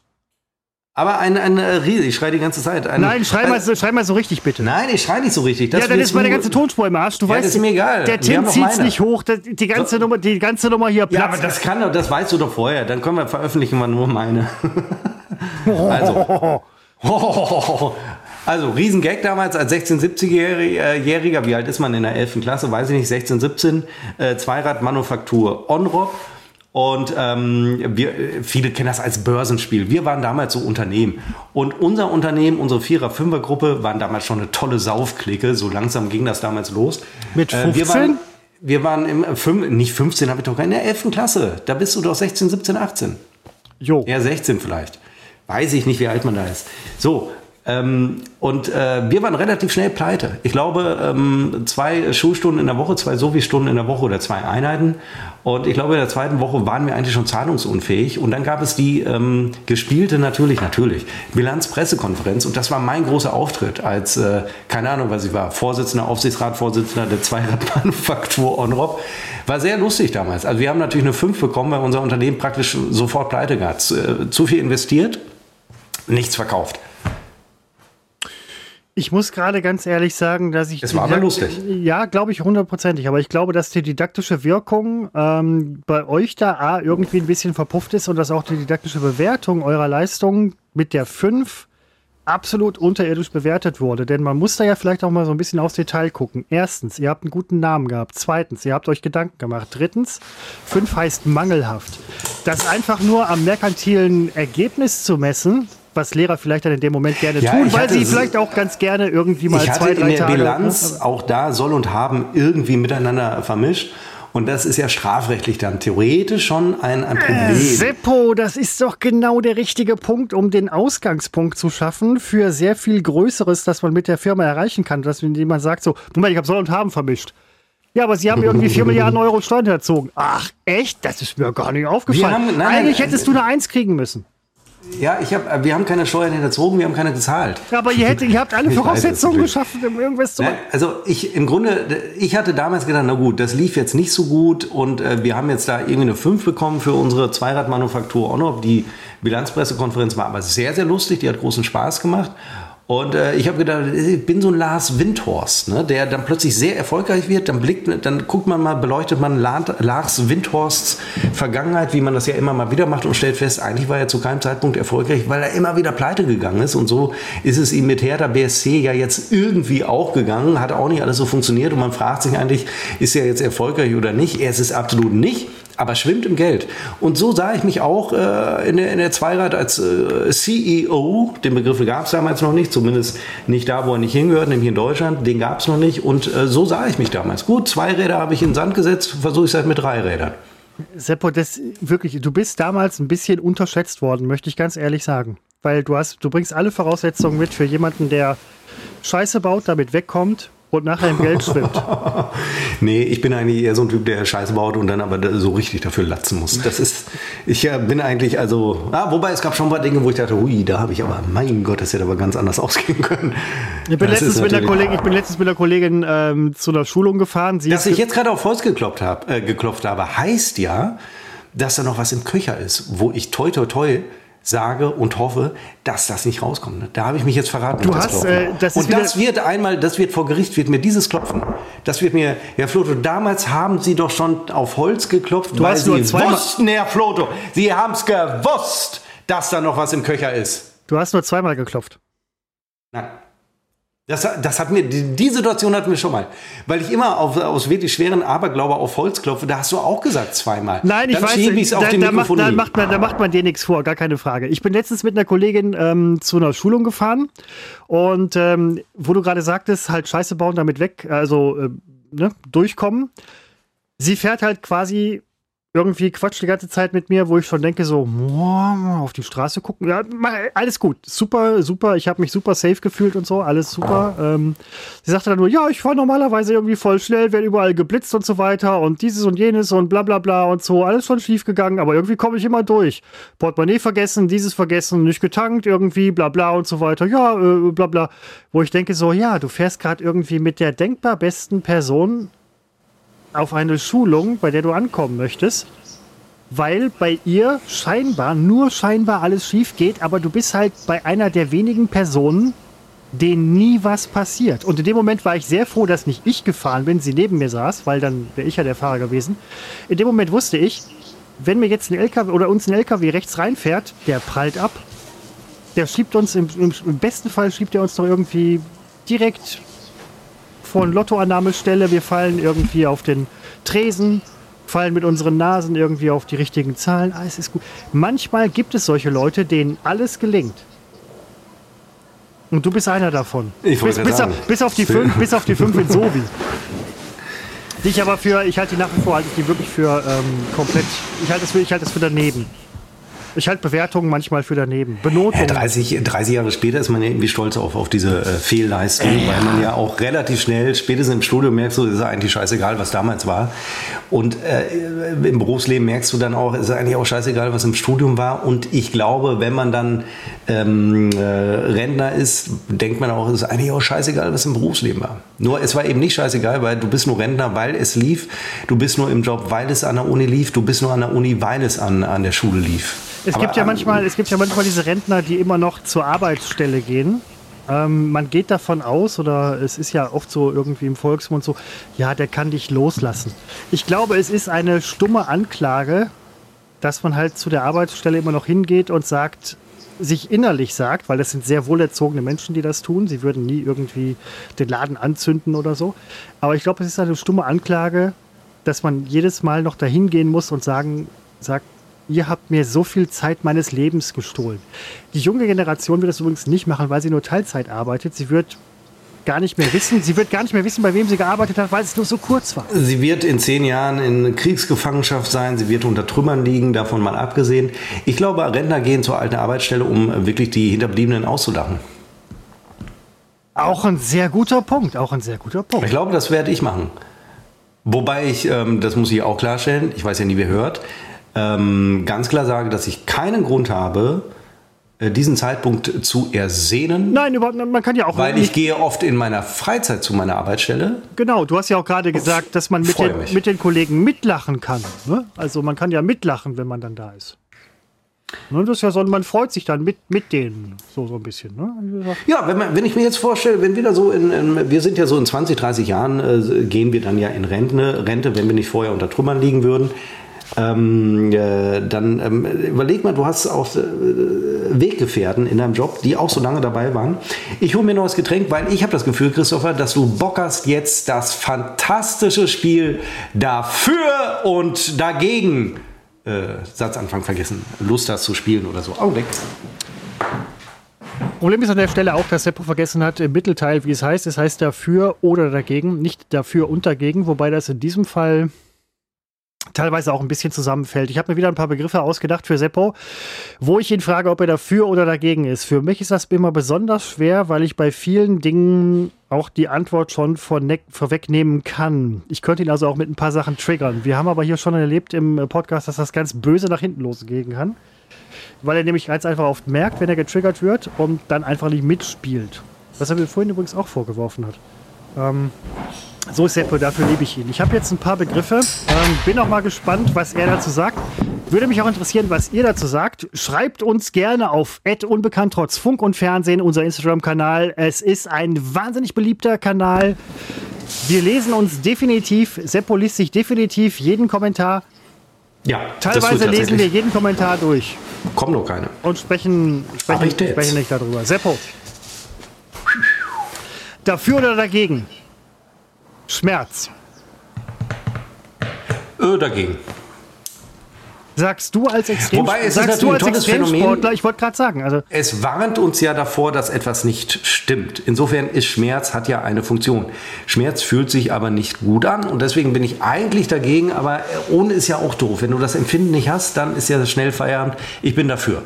Aber ein, ein äh, Riese, ich schreie die ganze Zeit. Ein, Nein, schrei mal, so, schrei mal so richtig, bitte. Nein, ich schreie nicht so richtig. Das ja, dann ist meine ganze Tonspur im Arsch. Du ja, weißt, das ist mir egal. Der Tim zieht's nicht hoch. Die ganze, so. Nummer, die ganze Nummer hier platzt. Ja, aber das kann das weißt du doch vorher. Dann können wir veröffentlichen wir nur meine. also. Also, Riesengag damals als 16-, 17-Jähriger. Wie alt ist man in der 11. Klasse? Weiß ich nicht. 16, 17. Äh, Zweiradmanufaktur Onrop. Und ähm, wir, viele kennen das als Börsenspiel. Wir waren damals so Unternehmen. Und unser Unternehmen, unsere Vierer-Fünfer-Gruppe, waren damals schon eine tolle Saufklicke. So langsam ging das damals los. Mit 15? Äh, wir waren, wir waren im, fünf, nicht 15, habe ich doch in der 11. Klasse. Da bist du doch 16, 17, 18. Jo. Eher 16 vielleicht. Weiß ich nicht, wie alt man da ist. So, ähm, und äh, wir waren relativ schnell pleite. Ich glaube, ähm, zwei Schulstunden in der Woche, zwei Sovi-Stunden in der Woche oder zwei Einheiten. Und ich glaube, in der zweiten Woche waren wir eigentlich schon zahlungsunfähig. Und dann gab es die ähm, gespielte, natürlich, natürlich, Bilanzpressekonferenz. Und das war mein großer Auftritt als, äh, keine Ahnung, was ich war, Vorsitzender, Aufsichtsrat, Vorsitzender der Zweiradmanufaktur Onrop. War sehr lustig damals. Also wir haben natürlich eine 5 bekommen, weil unser Unternehmen praktisch sofort pleite gab. Äh, zu viel investiert, nichts verkauft. Ich muss gerade ganz ehrlich sagen, dass ich. Es war aber lustig. Ja, glaube ich hundertprozentig. Aber ich glaube, dass die didaktische Wirkung ähm, bei euch da A, irgendwie ein bisschen verpufft ist und dass auch die didaktische Bewertung eurer Leistung mit der 5 absolut unterirdisch bewertet wurde. Denn man muss da ja vielleicht auch mal so ein bisschen aufs Detail gucken. Erstens, ihr habt einen guten Namen gehabt. Zweitens, ihr habt euch Gedanken gemacht. Drittens, 5 heißt mangelhaft. Das einfach nur am merkantilen Ergebnis zu messen, was Lehrer vielleicht dann in dem Moment gerne ja, tun, weil sie vielleicht auch ganz gerne irgendwie mal zwei, drei in der Bilanz auch da soll und haben irgendwie miteinander vermischt. Und das ist ja strafrechtlich dann theoretisch schon ein, ein Problem. Äh, Seppo, das ist doch genau der richtige Punkt, um den Ausgangspunkt zu schaffen für sehr viel Größeres, das man mit der Firma erreichen kann. Dass jemand sagt so, Moment, ich habe Soll und Haben vermischt. Ja, aber Sie haben irgendwie 4 Milliarden Euro Steuern erzogen. Ach, echt? Das ist mir gar nicht aufgefallen. Haben, nein, Eigentlich hättest du eine Eins kriegen müssen. Ja, ich hab, wir haben keine Steuern hinterzogen, wir haben keine gezahlt. Aber ihr, hättet, ihr habt alle Voraussetzungen geschaffen, um irgendwas zu machen. Also ich im Grunde, ich hatte damals gedacht, na gut, das lief jetzt nicht so gut und äh, wir haben jetzt da irgendwie eine 5 bekommen für unsere Zweiradmanufaktur Onop. Die Bilanzpressekonferenz war aber sehr, sehr lustig, die hat großen Spaß gemacht. Und äh, ich habe gedacht, ich bin so ein Lars Windhorst, ne, der dann plötzlich sehr erfolgreich wird. Dann blickt, dann guckt man mal, beleuchtet man Lars Windhorsts Vergangenheit, wie man das ja immer mal wieder macht und stellt fest, eigentlich war er zu keinem Zeitpunkt erfolgreich, weil er immer wieder pleite gegangen ist. Und so ist es ihm mit Hertha BSC ja jetzt irgendwie auch gegangen. Hat auch nicht alles so funktioniert. Und man fragt sich eigentlich, ist er jetzt erfolgreich oder nicht? Er ist es absolut nicht aber schwimmt im Geld. Und so sah ich mich auch äh, in, der, in der Zweirad als äh, CEO. Den Begriff gab es damals noch nicht, zumindest nicht da, wo er nicht hingehört, nämlich in Deutschland. Den gab es noch nicht. Und äh, so sah ich mich damals. Gut, zwei Räder habe ich in den Sand gesetzt, versuche ich es halt mit drei Rädern. Seppo, das wirklich, du bist damals ein bisschen unterschätzt worden, möchte ich ganz ehrlich sagen. Weil du hast, du bringst alle Voraussetzungen mit für jemanden, der Scheiße baut, damit wegkommt und nachher im Geld schwimmt. nee, ich bin eigentlich eher so ein Typ, der Scheiße baut und dann aber so richtig dafür latzen muss. Das ist, ich bin eigentlich also, ah, wobei es gab schon ein paar Dinge, wo ich dachte, hui, da habe ich aber, mein Gott, das hätte aber ganz anders ausgehen können. Ich bin, letztens mit, der Kollegin, ich bin letztens mit der Kollegin ähm, zu einer Schulung gefahren. Sie Dass ich jetzt gerade auf Holz geklopft, hab, äh, geklopft habe, heißt ja, dass da noch was im Köcher ist, wo ich toi toi toi sage und hoffe, dass das nicht rauskommt. Da habe ich mich jetzt verraten. Du hast, das äh, das und das wird einmal, das wird vor Gericht, wird mir dieses Klopfen. Das wird mir, Herr Floto, damals haben Sie doch schon auf Holz geklopft, du weil Sie wussten, Herr Floto, Sie haben es gewusst, dass da noch was im Köcher ist. Du hast nur zweimal geklopft. Nein. Das, das hat mir, die, Situation hatten wir schon mal. Weil ich immer auf, aus wirklich schweren Aberglaube auf Holz klopfe, da hast du auch gesagt zweimal. Nein, ich Dann weiß, da, da, macht, da, macht man, da macht man dir nichts vor, gar keine Frage. Ich bin letztens mit einer Kollegin ähm, zu einer Schulung gefahren und ähm, wo du gerade sagtest, halt Scheiße bauen, damit weg, also äh, ne, durchkommen. Sie fährt halt quasi irgendwie quatscht die ganze Zeit mit mir, wo ich schon denke, so, auf die Straße gucken. Ja, alles gut. Super, super. Ich habe mich super safe gefühlt und so. Alles super. Ähm, sie sagte dann nur, ja, ich fahre normalerweise irgendwie voll schnell, werde überall geblitzt und so weiter und dieses und jenes und bla bla bla und so. Alles schon schief gegangen, aber irgendwie komme ich immer durch. Portemonnaie vergessen, dieses vergessen, nicht getankt irgendwie, bla bla und so weiter. Ja, äh, bla bla. Wo ich denke so, ja, du fährst gerade irgendwie mit der denkbar besten Person auf eine Schulung, bei der du ankommen möchtest. weil bei ihr scheinbar, nur scheinbar alles schief geht, aber du bist halt bei einer der wenigen Personen, denen nie was passiert. Und in dem Moment war ich sehr froh, dass nicht ich gefahren bin, sie neben mir saß, weil dann wäre ich ja der Fahrer gewesen. In dem Moment wusste ich, wenn mir jetzt ein LKW oder uns ein LKW rechts reinfährt, der prallt ab. Der schiebt uns, im, im besten Fall schiebt er uns doch irgendwie direkt eine Lottoannahmestelle. Wir fallen irgendwie auf den Tresen, fallen mit unseren Nasen irgendwie auf die richtigen Zahlen. Alles ist gut. Manchmal gibt es solche Leute, denen alles gelingt. Und du bist einer davon. Ich bis, bis, auf, bis, auf die fünf, bis auf die fünf in Sobi. Die ich aber für, ich halte die nach wie vor, halte ich die wirklich für ähm, komplett, ich halte es für, ich halte es für daneben. Ich halte Bewertungen manchmal für daneben. Benotungen. Ja, 30, 30 Jahre später ist man ja irgendwie stolz auf, auf diese äh, Fehlleistung, äh, weil man ja auch relativ schnell, spätestens im Studium merkst du, ist eigentlich scheißegal, was damals war. Und äh, im Berufsleben merkst du dann auch, ist eigentlich auch scheißegal, was im Studium war. Und ich glaube, wenn man dann ähm, äh, Rentner ist, denkt man auch, es ist eigentlich auch scheißegal, was im Berufsleben war. Nur es war eben nicht scheißegal, weil du bist nur Rentner, weil es lief. Du bist nur im Job, weil es an der Uni lief. Du bist nur an der Uni, weil es an, an der Schule lief. Es Aber, gibt ja manchmal, es gibt ja manchmal diese Rentner, die immer noch zur Arbeitsstelle gehen. Ähm, man geht davon aus, oder es ist ja oft so irgendwie im Volksmund so, ja, der kann dich loslassen. Ich glaube, es ist eine stumme Anklage, dass man halt zu der Arbeitsstelle immer noch hingeht und sagt, sich innerlich sagt, weil das sind sehr wohlerzogene Menschen, die das tun. Sie würden nie irgendwie den Laden anzünden oder so. Aber ich glaube, es ist eine stumme Anklage, dass man jedes Mal noch dahin gehen muss und sagen, sagt, ihr habt mir so viel Zeit meines Lebens gestohlen. Die junge Generation wird das übrigens nicht machen, weil sie nur Teilzeit arbeitet. Sie wird gar nicht mehr wissen. Sie wird gar nicht mehr wissen, bei wem sie gearbeitet hat, weil es nur so kurz war. Sie wird in zehn Jahren in Kriegsgefangenschaft sein. Sie wird unter Trümmern liegen, davon mal abgesehen. Ich glaube, Rentner gehen zur alten Arbeitsstelle, um wirklich die Hinterbliebenen auszulachen. Auch ein sehr guter Punkt. Auch ein sehr guter Punkt. Ich glaube, das werde ich machen. Wobei ich, ähm, das muss ich auch klarstellen, ich weiß ja nie, wer hört, ähm, ganz klar sage, dass ich keinen Grund habe, äh, diesen Zeitpunkt zu ersehnen. Nein, überhaupt, man kann ja auch. Weil ich gehe oft in meiner Freizeit zu meiner Arbeitsstelle. Genau, du hast ja auch gerade gesagt, dass man mit den, mit den, Kollegen mitlachen kann. Ne? Also man kann ja mitlachen, wenn man dann da ist. Ne, das ist ja so, man freut sich dann mit, mit denen so, so ein bisschen. Ne? Ja, wenn, man, wenn ich mir jetzt vorstelle, wenn wir da so in, in, wir sind ja so in 20, 30 Jahren, äh, gehen wir dann ja in Rente, Rente, wenn wir nicht vorher unter Trümmern liegen würden ähm, äh, dann ähm, überleg mal, du hast auch äh, Weggefährten in deinem Job, die auch so lange dabei waren. Ich hole mir noch das Getränk, weil ich habe das Gefühl, Christopher, dass du Bock hast, jetzt das fantastische Spiel dafür und dagegen, äh, Satzanfang vergessen, Lust hast zu spielen oder so. Augenblick. Problem ist an der Stelle auch, dass Seppo vergessen hat, im Mittelteil, wie es heißt. Es heißt dafür oder dagegen, nicht dafür und dagegen, wobei das in diesem Fall teilweise auch ein bisschen zusammenfällt. Ich habe mir wieder ein paar Begriffe ausgedacht für Seppo, wo ich ihn frage, ob er dafür oder dagegen ist. Für mich ist das immer besonders schwer, weil ich bei vielen Dingen auch die Antwort schon vorwegnehmen kann. Ich könnte ihn also auch mit ein paar Sachen triggern. Wir haben aber hier schon erlebt im Podcast, dass das ganz böse nach hinten losgehen kann. Weil er nämlich ganz einfach oft merkt, wenn er getriggert wird und dann einfach nicht mitspielt. Was er mir vorhin übrigens auch vorgeworfen hat. Ähm, so ist Seppo, dafür liebe ich ihn. Ich habe jetzt ein paar Begriffe, ähm, bin auch mal gespannt, was er dazu sagt. Würde mich auch interessieren, was ihr dazu sagt. Schreibt uns gerne auf unbekannt trotz Funk und Fernsehen, unser Instagram-Kanal. Es ist ein wahnsinnig beliebter Kanal. Wir lesen uns definitiv, Seppo liest sich definitiv jeden Kommentar. Ja, teilweise lesen wir jeden Kommentar durch. Kommen noch keine. Und sprechen, sprechen, sprechen nicht darüber. Seppo. Dafür oder dagegen? Schmerz. Ö dagegen. Sagst du als Extrem Wobei es sagst du als Extremsportler, ich wollte gerade sagen, also es warnt uns ja davor, dass etwas nicht stimmt. Insofern ist Schmerz hat ja eine Funktion. Schmerz fühlt sich aber nicht gut an und deswegen bin ich eigentlich dagegen, aber ohne ist ja auch doof. Wenn du das Empfinden nicht hast, dann ist ja schnell Feierabend. Ich bin dafür.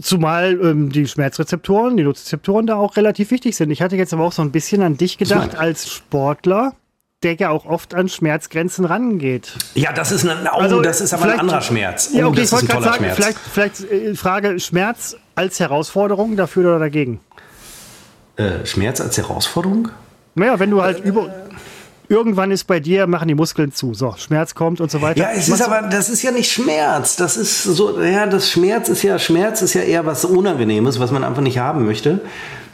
Zumal ähm, die Schmerzrezeptoren, die Nozizeptoren da auch relativ wichtig sind. Ich hatte jetzt aber auch so ein bisschen an dich gedacht als Sportler, der ja auch oft an Schmerzgrenzen rangeht. Ja, das ist, eine, oh, also, das ist aber ein anderer Schmerz. Ja, okay, oh, ich wollte gerade sagen, Schmerz. vielleicht, vielleicht äh, Frage Schmerz als Herausforderung, dafür oder dagegen? Äh, Schmerz als Herausforderung? Naja, wenn du halt über irgendwann ist bei dir, machen die Muskeln zu. So, Schmerz kommt und so weiter. Ja, es ist aber, das ist ja nicht Schmerz. Das ist so, ja, das Schmerz ist ja, Schmerz ist ja eher was Unangenehmes, was man einfach nicht haben möchte.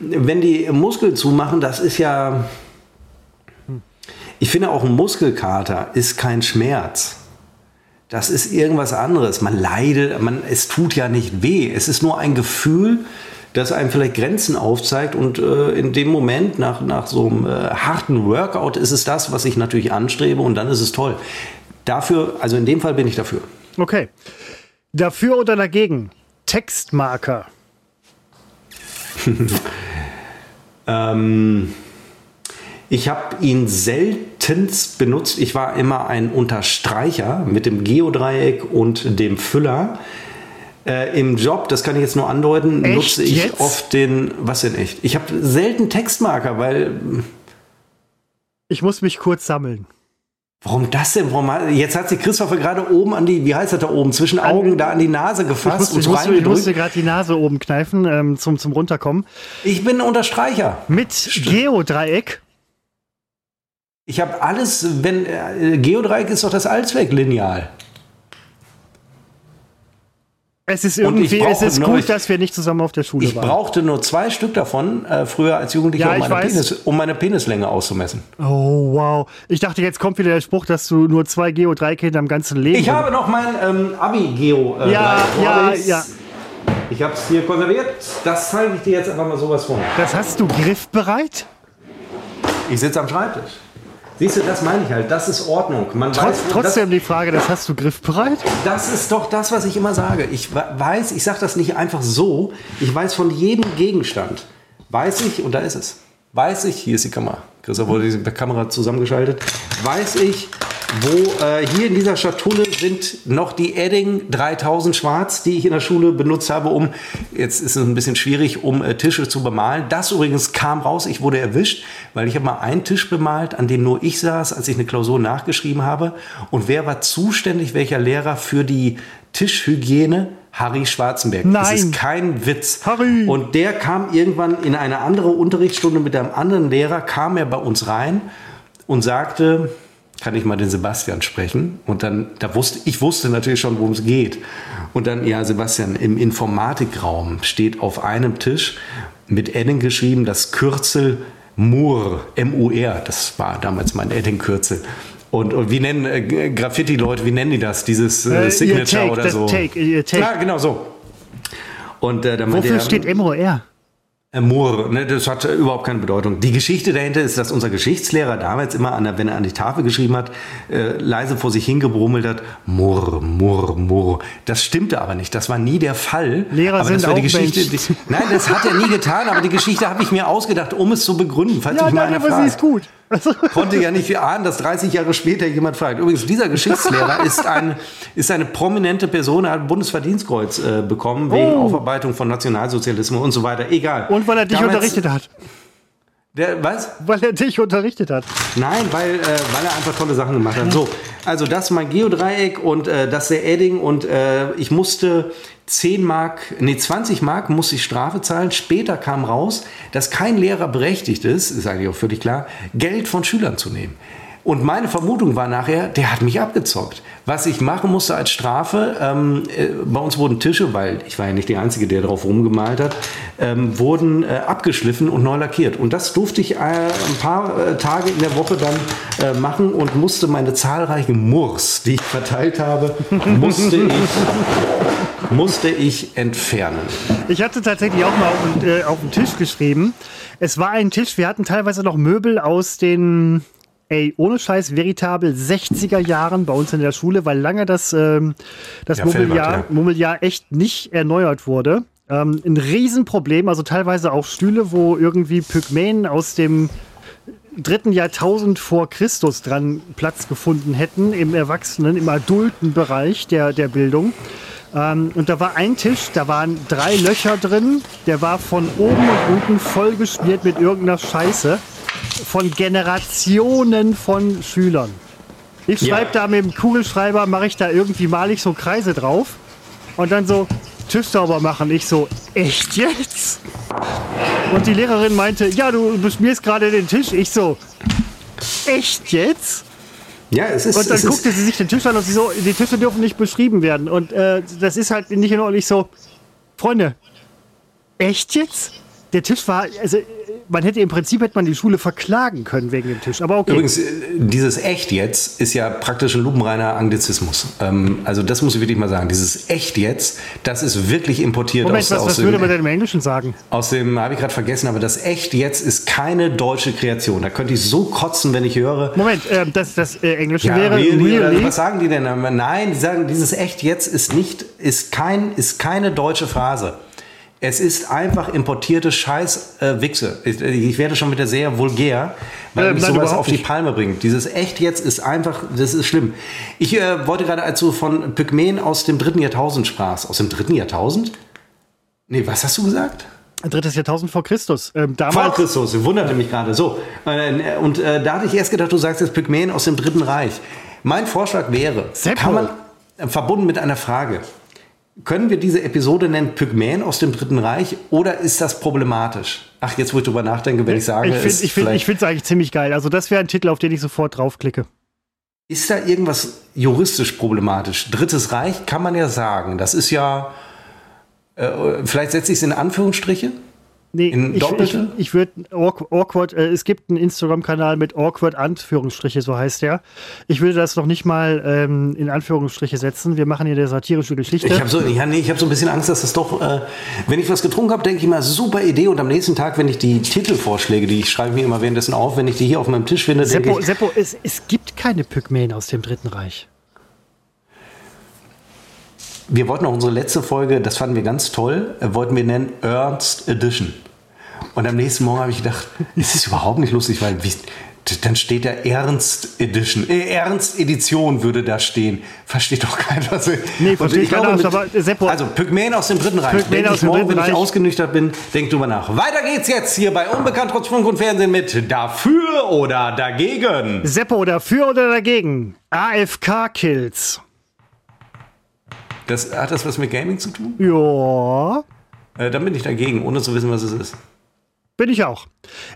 Wenn die Muskeln zumachen, das ist ja, ich finde auch ein Muskelkater ist kein Schmerz. Das ist irgendwas anderes. Man leidet, man, es tut ja nicht weh. Es ist nur ein Gefühl, das einem vielleicht Grenzen aufzeigt. Und äh, in dem Moment, nach, nach so einem äh, harten Workout, ist es das, was ich natürlich anstrebe und dann ist es toll. Dafür, also in dem Fall bin ich dafür. Okay. Dafür oder dagegen? Textmarker. ähm, ich habe ihn seltenst benutzt. Ich war immer ein Unterstreicher mit dem Geodreieck und dem Füller. Äh, Im Job, das kann ich jetzt nur andeuten, echt nutze ich jetzt? oft den. Was denn echt? Ich habe selten Textmarker, weil. Ich muss mich kurz sammeln. Warum das denn? Warum, jetzt hat sich Christopher gerade oben an die, wie heißt das da oben, zwischen Augen an, da an die Nase gefasst ich musste, und ich musste, gerade die Nase oben kneifen ähm, zum, zum Runterkommen. Ich bin ein Unterstreicher. Mit Geodreieck. Ich habe alles, wenn äh, Geodreieck ist doch das Allzwecklineal. Es ist irgendwie, es ist gut, ich, dass wir nicht zusammen auf der Schule ich waren. Ich brauchte nur zwei Stück davon äh, früher als Jugendlicher, ja, um, meine Penis, um, meine Penislänge auszumessen. Oh wow! Ich dachte, jetzt kommt wieder der Spruch, dass du nur zwei Geodreiecke in deinem ganzen Leben. Ich habe noch mein ähm, Abi-Geo. Äh, ja, ja, ja. Ich habe es hier konserviert. Das zeige ich dir jetzt einfach mal sowas vor. Das hast du griffbereit? Ich sitze am Schreibtisch. Siehst du, das meine ich halt. Das ist Ordnung. Man Trotz, weiß, trotzdem das, die Frage, das hast du griffbereit? Das ist doch das, was ich immer sage. Ich weiß, ich sage das nicht einfach so. Ich weiß von jedem Gegenstand, weiß ich, und da ist es, weiß ich, hier ist die Kamera. Christoph wurde die Kamera zusammengeschaltet. Weiß ich, wo äh, hier in dieser Schatulle sind noch die Edding 3000 Schwarz, die ich in der Schule benutzt habe, um, jetzt ist es ein bisschen schwierig, um äh, Tische zu bemalen. Das übrigens kam raus, ich wurde erwischt, weil ich habe mal einen Tisch bemalt, an dem nur ich saß, als ich eine Klausur nachgeschrieben habe. Und wer war zuständig, welcher Lehrer für die Tischhygiene? Harry Schwarzenberg. Nein. Das ist kein Witz. Harry. Und der kam irgendwann in eine andere Unterrichtsstunde mit einem anderen Lehrer, kam er bei uns rein und sagte, kann ich mal den Sebastian sprechen? Und dann, da wusste, ich wusste natürlich schon, worum es geht. Und dann, ja, Sebastian, im Informatikraum steht auf einem Tisch mit Edding geschrieben das Kürzel MUR, M-U-R, das war damals mein Edding-Kürzel. Und, und, wie nennen äh, Graffiti-Leute, wie nennen die das? Dieses äh, äh Signature take, oder so? Take, take. Ja, genau so. Und, äh, Wofür steht M-O-R? Moore, ne, das hat überhaupt keine Bedeutung. Die Geschichte dahinter ist, dass unser Geschichtslehrer damals immer, an der, wenn er an die Tafel geschrieben hat, äh, leise vor sich hingebrummelt hat, Murr, Murr, Murr. Das stimmte aber nicht. Das war nie der Fall. Lehrer aber sind auch die Geschichte. Die, nein, das hat er nie getan, aber die Geschichte habe ich mir ausgedacht, um es zu begründen, falls ja, mich mal einer fragt. Sie ist gut. Konnte ja nicht ahnen, dass 30 Jahre später jemand fragt. Übrigens, dieser Geschichtslehrer ist, ein, ist eine prominente Person, er hat ein Bundesverdienstkreuz äh, bekommen, wegen oh. Aufarbeitung von Nationalsozialismus und so weiter. Egal. Und weil er dich Damals, unterrichtet hat. Der, was? Weil er dich unterrichtet hat. Nein, weil, äh, weil er einfach tolle Sachen gemacht hat. So, also das mein Geodreieck und äh, das der Edding und äh, ich musste 10 Mark, nee 20 Mark musste ich Strafe zahlen. Später kam raus, dass kein Lehrer berechtigt ist, ist eigentlich auch völlig klar, Geld von Schülern zu nehmen. Und meine Vermutung war nachher, der hat mich abgezockt. Was ich machen musste als Strafe, ähm, äh, bei uns wurden Tische, weil ich war ja nicht der Einzige, der drauf rumgemalt hat, ähm, wurden äh, abgeschliffen und neu lackiert. Und das durfte ich äh, ein paar äh, Tage in der Woche dann äh, machen und musste meine zahlreichen Murs, die ich verteilt habe, musste ich, musste ich entfernen. Ich hatte tatsächlich auch mal auf, äh, auf den Tisch geschrieben. Es war ein Tisch, wir hatten teilweise noch Möbel aus den ey, ohne Scheiß, veritabel 60er Jahren bei uns in der Schule, weil lange das, ähm, das ja, Mobiliar, ja. Mobiliar echt nicht erneuert wurde. Ähm, ein Riesenproblem, also teilweise auch Stühle, wo irgendwie Pygmäen aus dem dritten Jahrtausend vor Christus dran Platz gefunden hätten, im Erwachsenen, im adulten Bereich der, der Bildung. Ähm, und da war ein Tisch, da waren drei Löcher drin, der war von oben und unten vollgeschmiert mit irgendeiner Scheiße von Generationen von Schülern. Ich schreibe ja. da mit dem Kugelschreiber, mache ich da irgendwie, male ich so Kreise drauf und dann so Tisch sauber machen. Ich so, echt jetzt? Und die Lehrerin meinte, ja, du beschmierst gerade den Tisch. Ich so, echt jetzt? Ja, es ist. Und dann guckte sie sich den Tisch an und sie so, die Tische dürfen nicht beschrieben werden. Und äh, das ist halt nicht in Ordnung. Ich so, Freunde, echt jetzt? Der Tisch war, also man hätte im Prinzip hätte man die Schule verklagen können wegen dem Tisch. Aber okay. Übrigens, äh, dieses Echt jetzt ist ja praktisch ein lupenreiner Anglizismus. Ähm, also das muss ich wirklich mal sagen. Dieses Echt jetzt, das ist wirklich importiert Moment, aus, was, aus was dem, würde man denn im Englischen sagen? Aus dem habe ich gerade vergessen, aber das Echt jetzt ist keine deutsche Kreation. Da könnte ich so kotzen, wenn ich höre. Moment, äh, das, das äh, Englische ja, wäre really, really? Was sagen die denn? Nein, die sagen, dieses Echt jetzt ist nicht, ist kein, ist keine deutsche Phrase. Es ist einfach importierte Scheiß-Wichse. Äh, ich, ich, werde schon wieder sehr vulgär, weil äh, mich sowas auf die Palme bringt. Dieses echt jetzt ist einfach, das ist schlimm. Ich äh, wollte gerade, als du von Pygmäen aus dem dritten Jahrtausend sprachst, aus dem dritten Jahrtausend? Nee, was hast du gesagt? Drittes Jahrtausend vor Christus. Ähm, damals vor Christus, ich wunderte mich gerade. So, äh, und äh, da hatte ich erst gedacht, du sagst jetzt Pygmäen aus dem Dritten Reich. Mein Vorschlag wäre, Seppo. kann man, äh, verbunden mit einer Frage, können wir diese Episode nennen Pygmäen aus dem Dritten Reich oder ist das problematisch? Ach, jetzt wo ich drüber nachdenke, wenn ich sage, ich finde es find, eigentlich ziemlich geil. Also das wäre ein Titel, auf den ich sofort draufklicke. Ist da irgendwas juristisch problematisch? Drittes Reich kann man ja sagen. Das ist ja, äh, vielleicht setze ich es in Anführungsstriche. Nee, in ich, ich, ich würde awkward, äh, es gibt einen Instagram-Kanal mit awkward Anführungsstriche, so heißt der. Ich würde das noch nicht mal ähm, in Anführungsstriche setzen. Wir machen hier eine satirische Geschichte. Ich habe so, ja, nee, hab so ein bisschen Angst, dass das doch, äh, wenn ich was getrunken habe, denke ich mal, super Idee. Und am nächsten Tag, wenn ich die Titelvorschläge, die ich schreibe mir immer währenddessen auf, wenn ich die hier auf meinem Tisch finde, Seppo, ich, Seppo, es, es gibt keine Pygmäen aus dem Dritten Reich wir wollten auch unsere letzte Folge, das fanden wir ganz toll, äh, wollten wir nennen Ernst Edition. Und am nächsten Morgen habe ich gedacht, ist das überhaupt nicht lustig, weil wie, dann steht da Ernst Edition, äh, Ernst Edition würde da stehen. Versteht doch keiner. Also, nee, verstehe ich glaube, mit, aber Seppo. Also Pygmäen aus dem Dritten Reich. Pygmäen aus dem morgen, wenn ich ausgenüchtert bin, denk drüber nach. Weiter geht's jetzt hier bei Unbekannt trotz Funk und Fernsehen mit Dafür oder Dagegen. Seppo, dafür oder dagegen? AFK-Kills. Das, hat das was mit Gaming zu tun? Ja. Äh, dann bin ich dagegen, ohne zu wissen, was es ist. Bin ich auch.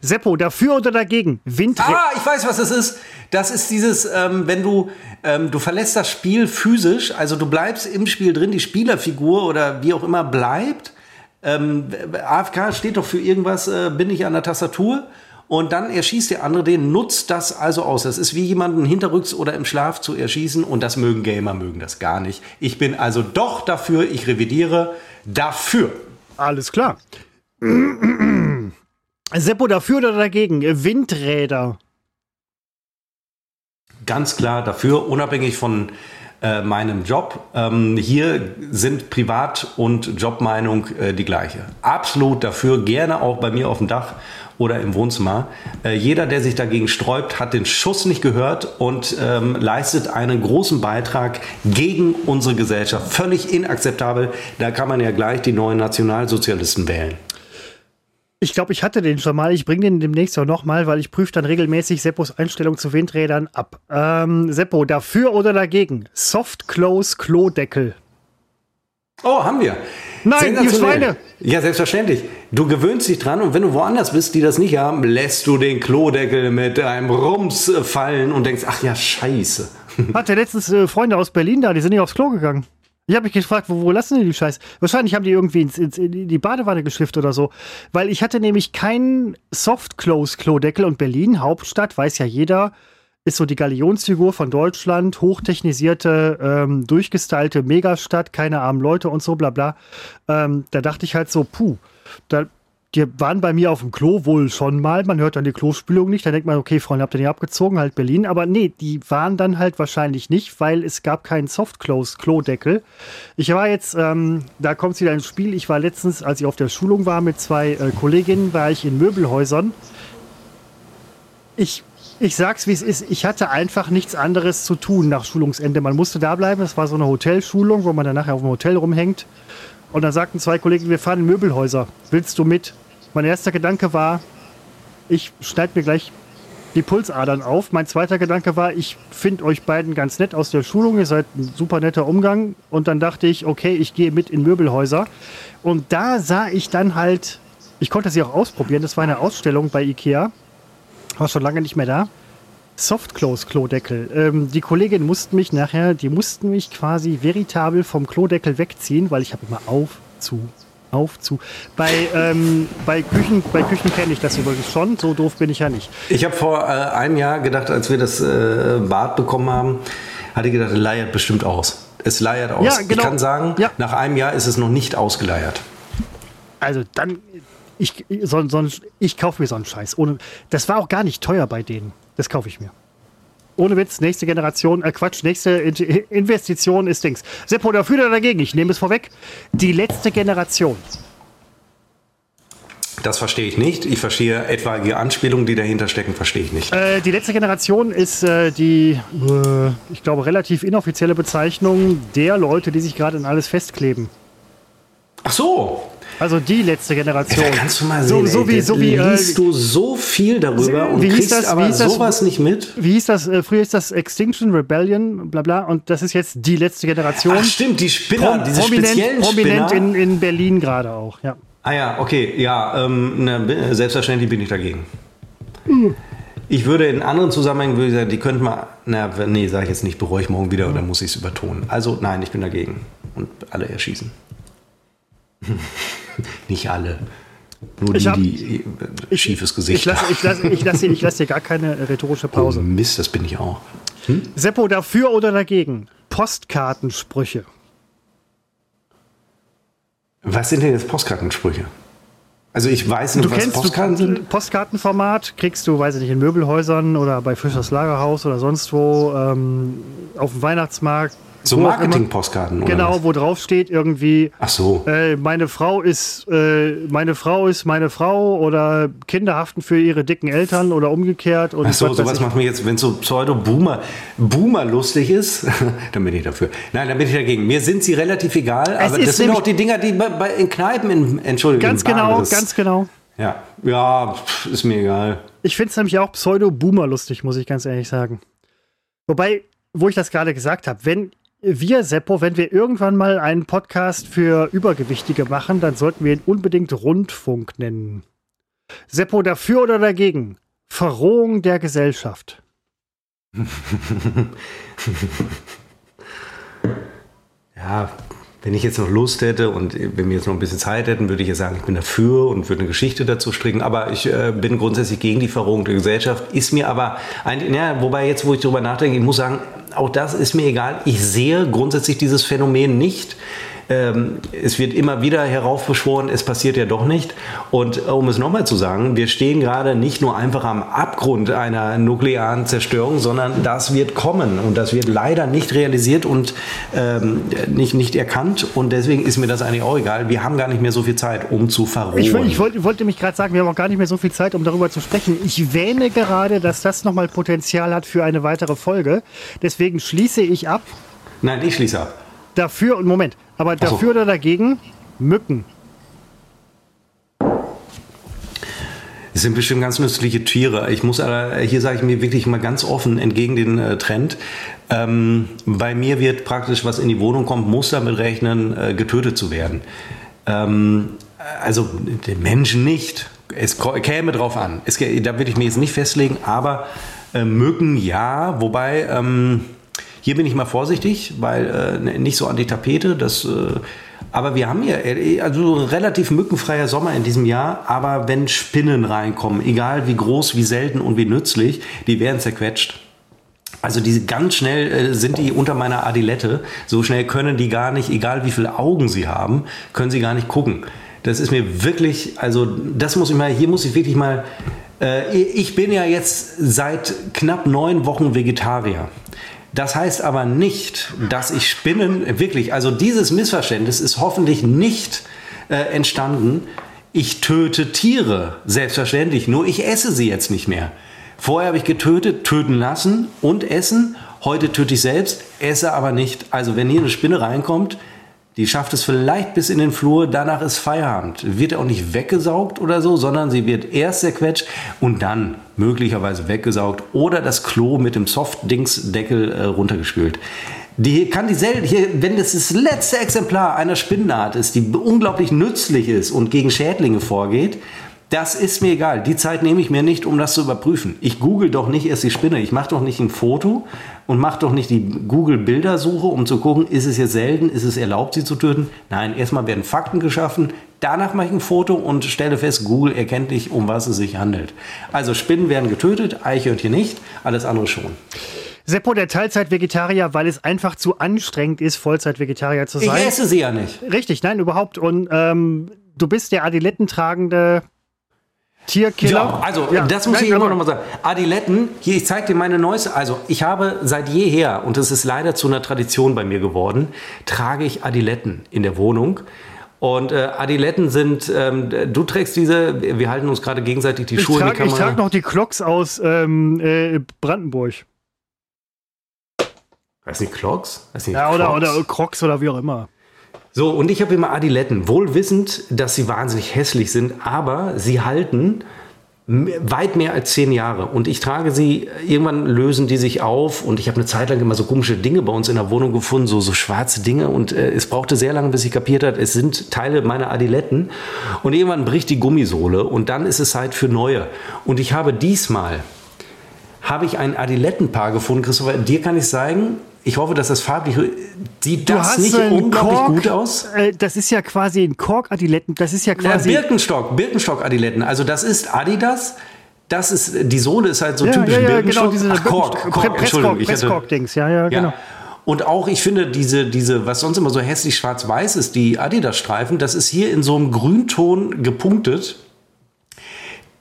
Seppo, dafür oder dagegen? Wind. Ah, ich weiß, was es ist. Das ist dieses, ähm, wenn du, ähm, du verlässt das Spiel physisch, also du bleibst im Spiel drin, die Spielerfigur oder wie auch immer bleibt. Ähm, AFK steht doch für irgendwas, äh, bin ich an der Tastatur und dann erschießt der andere den, nutzt das also aus. Das ist wie jemanden hinterrücks oder im Schlaf zu erschießen und das mögen Gamer, mögen das gar nicht. Ich bin also doch dafür, ich revidiere dafür. Alles klar. Seppo dafür oder dagegen? Windräder. Ganz klar dafür, unabhängig von äh, meinem Job. Ähm, hier sind Privat- und Jobmeinung äh, die gleiche. Absolut dafür, gerne auch bei mir auf dem Dach oder im Wohnzimmer. Äh, jeder, der sich dagegen sträubt, hat den Schuss nicht gehört und ähm, leistet einen großen Beitrag gegen unsere Gesellschaft. Völlig inakzeptabel. Da kann man ja gleich die neuen Nationalsozialisten wählen. Ich glaube, ich hatte den schon mal. Ich bringe den demnächst auch noch mal, weil ich prüfe dann regelmäßig Seppos Einstellung zu Windrädern ab. Ähm, Seppo, dafür oder dagegen? Soft Close Klodeckel. Oh, haben wir. Nein, ihr Schweine. Ja, selbstverständlich. Du gewöhnst dich dran und wenn du woanders bist, die das nicht haben, lässt du den Klodeckel mit einem Rums fallen und denkst, ach ja, scheiße. Hatte letztens äh, Freunde aus Berlin da, die sind nicht aufs Klo gegangen. Ich habe mich gefragt, wo, wo lassen die die Scheiße? Wahrscheinlich haben die irgendwie ins, ins, in die Badewanne geschifft oder so. Weil ich hatte nämlich keinen Soft-Close-Klodeckel und Berlin, Hauptstadt, weiß ja jeder, ist so die Galionsfigur von Deutschland, hochtechnisierte, ähm, durchgestylte Megastadt, keine armen Leute und so, bla bla. Ähm, da dachte ich halt so, puh, da, die waren bei mir auf dem Klo wohl schon mal. Man hört dann die Klospülung nicht. Da denkt man, okay, Freunde, habt ihr nicht abgezogen? Halt Berlin. Aber nee, die waren dann halt wahrscheinlich nicht, weil es gab keinen Soft-Close-Klodeckel. Ich war jetzt, ähm, da kommt es wieder ins Spiel. Ich war letztens, als ich auf der Schulung war mit zwei äh, Kolleginnen, war ich in Möbelhäusern. Ich ich sag's, wie es ist. Ich hatte einfach nichts anderes zu tun nach Schulungsende. Man musste da bleiben. Es war so eine Hotelschulung, wo man dann nachher auf dem Hotel rumhängt. Und dann sagten zwei Kollegen, wir fahren in Möbelhäuser. Willst du mit? Mein erster Gedanke war, ich schneide mir gleich die Pulsadern auf. Mein zweiter Gedanke war, ich finde euch beiden ganz nett aus der Schulung. Ihr seid ein super netter Umgang. Und dann dachte ich, okay, ich gehe mit in Möbelhäuser. Und da sah ich dann halt, ich konnte sie auch ausprobieren. Das war eine Ausstellung bei Ikea war schon lange nicht mehr da. Soft Close Klodeckel. Ähm, die Kollegin mussten mich nachher, die mussten mich quasi veritabel vom Klodeckel wegziehen, weil ich habe immer auf, zu, auf, zu. Bei, ähm, bei Küchen, bei Küchen kenne ich das übrigens schon, so doof bin ich ja nicht. Ich habe vor äh, einem Jahr gedacht, als wir das äh, Bad bekommen haben, hatte ich gedacht, leiert bestimmt aus. Es leiert aus. Ja, genau. Ich kann sagen, ja. nach einem Jahr ist es noch nicht ausgeleiert. Also dann, ich, so, so, ich kaufe mir so einen Scheiß. Ohne, das war auch gar nicht teuer bei denen. Das kaufe ich mir. Ohne Witz, nächste Generation, äh Quatsch, nächste Investition ist Dings. Seppo, dafür oder dagegen? Ich nehme es vorweg. Die letzte Generation. Das verstehe ich nicht. Ich verstehe etwaige Anspielungen, die dahinter stecken, verstehe ich nicht. Äh, die letzte Generation ist äh, die, äh, ich glaube, relativ inoffizielle Bezeichnung der Leute, die sich gerade in alles festkleben. Ach so. Also die letzte Generation. Ja, kannst du mal sehen, so, so wie, so wie, liest äh, du so viel darüber und kriegst das, aber sowas nicht mit? Wie hieß das? Äh, früher ist das Extinction Rebellion, bla bla, und das ist jetzt die letzte Generation. Ach stimmt, die Spinner, Pro diese prominent, speziellen Prominent Spinner. In, in Berlin gerade auch, ja. Ah ja, okay, ja, ähm, ne, selbstverständlich bin ich dagegen. Mhm. Ich würde in anderen Zusammenhängen würde ich sagen, die könnten mal, na, nee, sage ich jetzt nicht, bereue ich morgen wieder mhm. oder muss ich es übertonen. Also nein, ich bin dagegen und alle erschießen. Nicht alle. Nur die, hab, die ich, schiefes Gesicht Ich lasse ich lass, ich lass, ich lass dir gar keine rhetorische Pause. Oh Mist, das bin ich auch. Hm? Seppo, dafür oder dagegen? Postkartensprüche. Was sind denn jetzt Postkartensprüche? Also ich weiß nicht, du was kennst, Postkarten du, sind. Postkartenformat kriegst du, weiß ich nicht, in Möbelhäusern oder bei Fischers Lagerhaus oder sonst wo ähm, auf dem Weihnachtsmarkt so Marketing-Postkarten, oder? Genau, was? wo drauf steht irgendwie. Ach so. Äh, meine Frau ist, äh, meine Frau ist meine Frau oder Kinder haften für ihre dicken Eltern oder umgekehrt. Und Ach so, sowas macht mir jetzt, wenn so Pseudo-Boomer, Boomer lustig ist, dann bin ich dafür. Nein, dann bin ich dagegen. Mir sind sie relativ egal, es aber das sind auch die Dinger, die bei, bei in Kneipen, in, Entschuldigung. Ganz genau, ganz genau. Ja, ja, ist mir egal. Ich finde es nämlich auch Pseudo-Boomer lustig, muss ich ganz ehrlich sagen. Wobei, wo ich das gerade gesagt habe, wenn wir, Seppo, wenn wir irgendwann mal einen Podcast für Übergewichtige machen, dann sollten wir ihn unbedingt Rundfunk nennen. Seppo, dafür oder dagegen? Verrohung der Gesellschaft. ja, wenn ich jetzt noch Lust hätte und wenn wir jetzt noch ein bisschen Zeit hätten, würde ich jetzt sagen, ich bin dafür und würde eine Geschichte dazu stricken. Aber ich äh, bin grundsätzlich gegen die Verrohung der Gesellschaft. Ist mir aber, ein, ja, wobei jetzt, wo ich darüber nachdenke, ich muss sagen, auch das ist mir egal. Ich sehe grundsätzlich dieses Phänomen nicht. Ähm, es wird immer wieder heraufbeschworen, es passiert ja doch nicht. Und äh, um es nochmal zu sagen, wir stehen gerade nicht nur einfach am Abgrund einer nuklearen Zerstörung, sondern das wird kommen. Und das wird leider nicht realisiert und ähm, nicht, nicht erkannt. Und deswegen ist mir das eigentlich auch egal. Wir haben gar nicht mehr so viel Zeit, um zu verrohen. Ich, ich wollte, wollte mich gerade sagen, wir haben auch gar nicht mehr so viel Zeit, um darüber zu sprechen. Ich wähne gerade, dass das nochmal Potenzial hat für eine weitere Folge. Deswegen schließe ich ab. Nein, ich schließe ab. Dafür, Moment, aber dafür so. oder dagegen Mücken. Es sind bestimmt ganz nützliche Tiere. Ich muss aber, hier sage ich mir wirklich mal ganz offen entgegen den äh, Trend. Ähm, bei mir wird praktisch, was in die Wohnung kommt, muss damit rechnen, äh, getötet zu werden. Ähm, also den Menschen nicht. Es käme drauf an. Es, da würde ich mir jetzt nicht festlegen, aber äh, Mücken ja, wobei. Ähm, hier bin ich mal vorsichtig, weil äh, nicht so an die Tapete. Das, äh, aber wir haben hier äh, also relativ mückenfreier Sommer in diesem Jahr. Aber wenn Spinnen reinkommen, egal wie groß, wie selten und wie nützlich, die werden zerquetscht. Also diese ganz schnell äh, sind die unter meiner Adilette. So schnell können die gar nicht, egal wie viele Augen sie haben, können sie gar nicht gucken. Das ist mir wirklich, also das muss ich mal, hier muss ich wirklich mal. Äh, ich bin ja jetzt seit knapp neun Wochen Vegetarier. Das heißt aber nicht, dass ich Spinnen, wirklich, also dieses Missverständnis ist hoffentlich nicht äh, entstanden. Ich töte Tiere, selbstverständlich, nur ich esse sie jetzt nicht mehr. Vorher habe ich getötet, töten lassen und essen. Heute töte ich selbst, esse aber nicht. Also wenn hier eine Spinne reinkommt, die schafft es vielleicht bis in den Flur, danach ist Feierabend. Wird auch nicht weggesaugt oder so, sondern sie wird erst zerquetscht und dann möglicherweise weggesaugt oder das Klo mit dem Softdingsdeckel äh, runtergespült. Die kann dieselbe, hier, wenn das das letzte Exemplar einer Spinnenart ist, die unglaublich nützlich ist und gegen Schädlinge vorgeht, Das ist mir egal. Die Zeit nehme ich mir nicht, um das zu überprüfen. Ich google doch nicht erst die Spinne. Ich mache doch nicht ein Foto und mache doch nicht die Google-Bildersuche, um zu gucken, ist es jetzt selten, ist es erlaubt, sie zu töten. Nein, erstmal werden Fakten geschaffen. Danach mache ich ein Foto und stelle fest, Google erkennt nicht, um was es sich handelt. Also Spinnen werden getötet, Eichhörnchen nicht, alles andere schon. Seppo, der Teilzeit-Vegetarier, weil es einfach zu anstrengend ist, Vollzeit-Vegetarier zu sein. Ich esse sie ja nicht. Richtig, nein, überhaupt. Und ähm, du bist der Adilettentragende Tierkiller. Ja, also ja, das muss ich immer noch mal sagen. Adiletten, hier, ich zeige dir meine neueste, also ich habe seit jeher, und das ist leider zu einer Tradition bei mir geworden, trage ich Adiletten in der Wohnung. Und äh, Adiletten sind, ähm, du trägst diese, wir halten uns gerade gegenseitig die ich Schuhe trag, in die Kamera. Ich trage noch die Clocks aus ähm, äh, Brandenburg. Weiß nicht, Clocks? Weiß nicht, ja, oder, oder Crocs oder wie auch immer. So, und ich habe immer Adiletten, wohl wissend, dass sie wahnsinnig hässlich sind, aber sie halten weit mehr als zehn Jahre. Und ich trage sie, irgendwann lösen die sich auf. Und ich habe eine Zeit lang immer so komische Dinge bei uns in der Wohnung gefunden, so, so schwarze Dinge. Und äh, es brauchte sehr lange, bis ich kapiert habe, es sind Teile meiner Adiletten. Und irgendwann bricht die Gummisohle und dann ist es Zeit für neue. Und ich habe diesmal, habe ich ein Adilettenpaar gefunden, Christopher, dir kann ich sagen, ich hoffe, dass das farblich sieht das nicht unglaublich Kork, gut aus. Äh, das ist ja quasi ein Kork-Adiletten. Das ist ja quasi ja, Birkenstock, Birkenstock-Adiletten. Also das ist Adidas. Das ist die Sohle ist halt so ja, typisch ja, ja, Birkenstock. Genau, diese Ach, Kork, Kork, Entschuldigung, Presskork-Dings. Ja, ja, genau. Und auch, ich finde, diese, diese, was sonst immer so hässlich schwarz-weiß ist, die Adidas-Streifen, das ist hier in so einem Grünton gepunktet.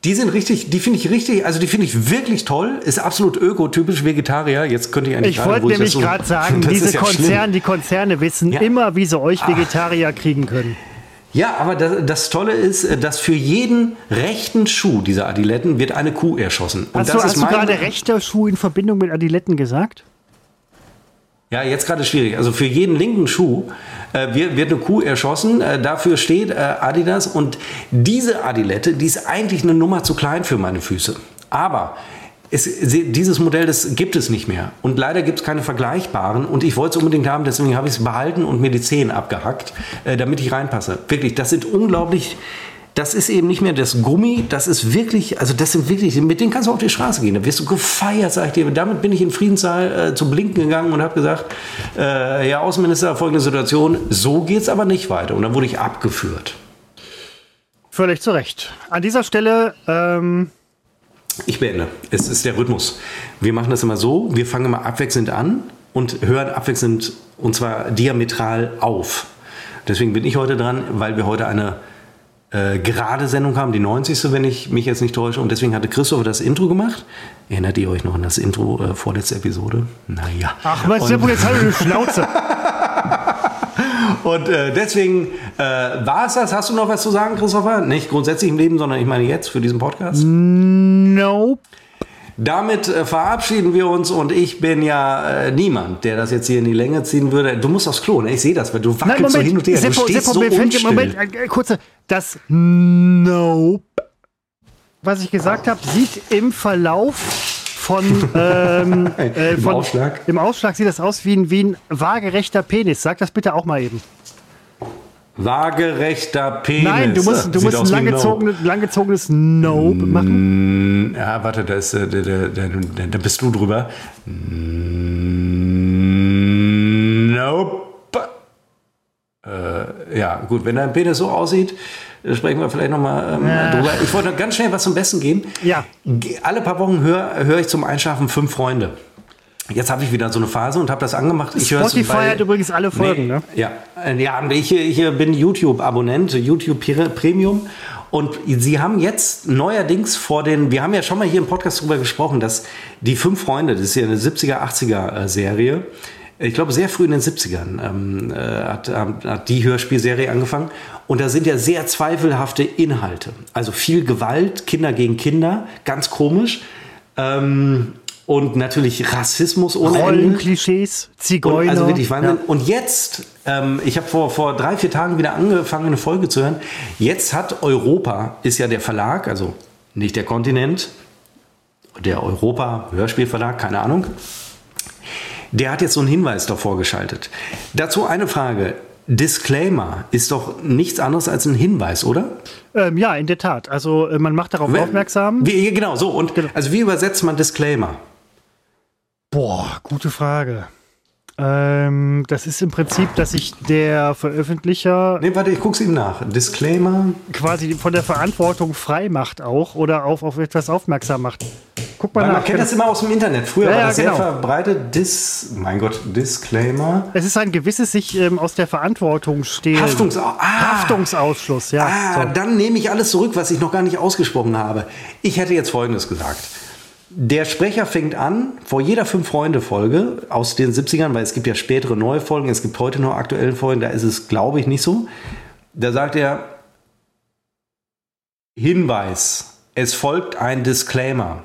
Die sind richtig, die finde ich richtig, also die finde ich wirklich toll. Ist absolut ökotypisch Vegetarier. Jetzt könnte ich eigentlich Ich wollte nämlich so, gerade sagen, diese ja Konzerne, die Konzerne wissen ja. immer, wie sie euch Vegetarier ah. kriegen können. Ja, aber das, das, Tolle ist, dass für jeden rechten Schuh dieser Adiletten wird eine Kuh erschossen. Und hast das du, hast du gerade rechter Schuh in Verbindung mit Adiletten gesagt? Ja, jetzt gerade schwierig. Also für jeden linken Schuh äh, wird, wird, eine Kuh erschossen. Äh, dafür steht äh, Adidas. Und diese Adilette, die ist eigentlich eine Nummer zu klein für meine Füße. Aber es, dieses Modell, das gibt es nicht mehr. Und leider gibt es keine vergleichbaren. Und ich wollte es unbedingt haben, deswegen habe ich es behalten und mir die Zehen abgehackt, äh, damit ich reinpasse. Wirklich, das sind unglaublich das ist eben nicht mehr das Gummi, das ist wirklich, also das sind wirklich, mit denen kannst du auf die Straße gehen, da wirst du gefeiert, sag ich dir. Damit bin ich in Friedenssaal äh, zu Blinken gegangen und habe gesagt, äh, Herr Außenminister, folgende Situation, so geht es aber nicht weiter. Und dann wurde ich abgeführt. Völlig zu Recht. An dieser Stelle... Ähm ich beende. Es ist der Rhythmus. Wir machen das immer so, wir fangen immer abwechselnd an und hören abwechselnd, und zwar diametral auf. Deswegen bin ich heute dran, weil wir heute eine äh, gerade Sendung haben, die 90. wenn ich mich jetzt nicht täusche. Und deswegen hatte Christopher das Intro gemacht. Erinnert ihr euch noch an das Intro äh, vorletzte Episode? Naja. Ach, was, und, jetzt halt eine Schnauze. und äh, deswegen äh, war es das. Hast du noch was zu sagen, Christopher? Nicht grundsätzlich im Leben, sondern ich meine jetzt für diesen Podcast? Nope. Damit äh, verabschieden wir uns und ich bin ja äh, niemand, der das jetzt hier in die Länge ziehen würde. Du musst aufs Klo, ne? ich sehe das, weil du wackelst Nein, so hin und her. Seppo, du stehst Seppo, so unstill. Moment, äh, kurze, das Nope, was ich gesagt habe, sieht im Verlauf von, ähm, äh, Im, von Aufschlag? im Aufschlag sieht das aus wie ein, wie ein waagerechter Penis. Sag das bitte auch mal eben. Waagerechter Penis. Nein, du musst, du musst ein langgezogenes, langgezogenes Nope machen. Ja, warte, da, ist, da, da, da, da bist du drüber. Nope. Äh, ja, gut, wenn dein Penis so aussieht, sprechen wir vielleicht nochmal ähm, ja. drüber. Ich wollte ganz schnell was zum Besten geben. Ja. Alle paar Wochen höre hör ich zum Einschlafen fünf Freunde. Jetzt habe ich wieder so eine Phase und habe das angemacht. Ich Spotify bei, hat übrigens alle Folgen, nee, ne? Ja, äh, ja ich, ich bin YouTube-Abonnent, YouTube Premium. Und sie haben jetzt neuerdings vor den, wir haben ja schon mal hier im Podcast darüber gesprochen, dass die fünf Freunde, das ist ja eine 70er, 80er äh, Serie, ich glaube sehr früh in den 70ern ähm, äh, hat, hat die Hörspielserie angefangen. Und da sind ja sehr zweifelhafte Inhalte. Also viel Gewalt, Kinder gegen Kinder, ganz komisch. Ähm, und natürlich Rassismus ohne Rollenklischees, Zigeuner. Und, also wirklich Wahnsinn. Ja. Und jetzt, ähm, ich habe vor, vor drei, vier Tagen wieder angefangen, eine Folge zu hören. Jetzt hat Europa, ist ja der Verlag, also nicht der Kontinent, der Europa-Hörspielverlag, keine Ahnung. Der hat jetzt so einen Hinweis davor geschaltet. Dazu eine Frage. Disclaimer ist doch nichts anderes als ein Hinweis, oder? Ähm, ja, in der Tat. Also äh, man macht darauf Wer, aufmerksam. Wie, genau, so. Und genau. also wie übersetzt man Disclaimer? Boah, gute Frage. Ähm, das ist im Prinzip, dass sich der Veröffentlicher. Nee, warte, ich guck's ihm nach. Disclaimer. Quasi von der Verantwortung frei macht auch oder auf, auf etwas aufmerksam macht. Guck mal Weil nach. Man kennt das immer aus dem Internet. Früher ja, war das ja, genau. sehr verbreitet. Dis, mein Gott, Disclaimer. Es ist ein gewisses sich ähm, aus der Verantwortung stehlen. Haftungs ah, Haftungsausschluss, ja. Ah, so. Dann nehme ich alles zurück, was ich noch gar nicht ausgesprochen habe. Ich hätte jetzt Folgendes gesagt. Der Sprecher fängt an, vor jeder Fünf-Freunde-Folge aus den 70ern, weil es gibt ja spätere neue Folgen, es gibt heute noch aktuelle Folgen, da ist es, glaube ich, nicht so. Da sagt er, Hinweis, es folgt ein Disclaimer.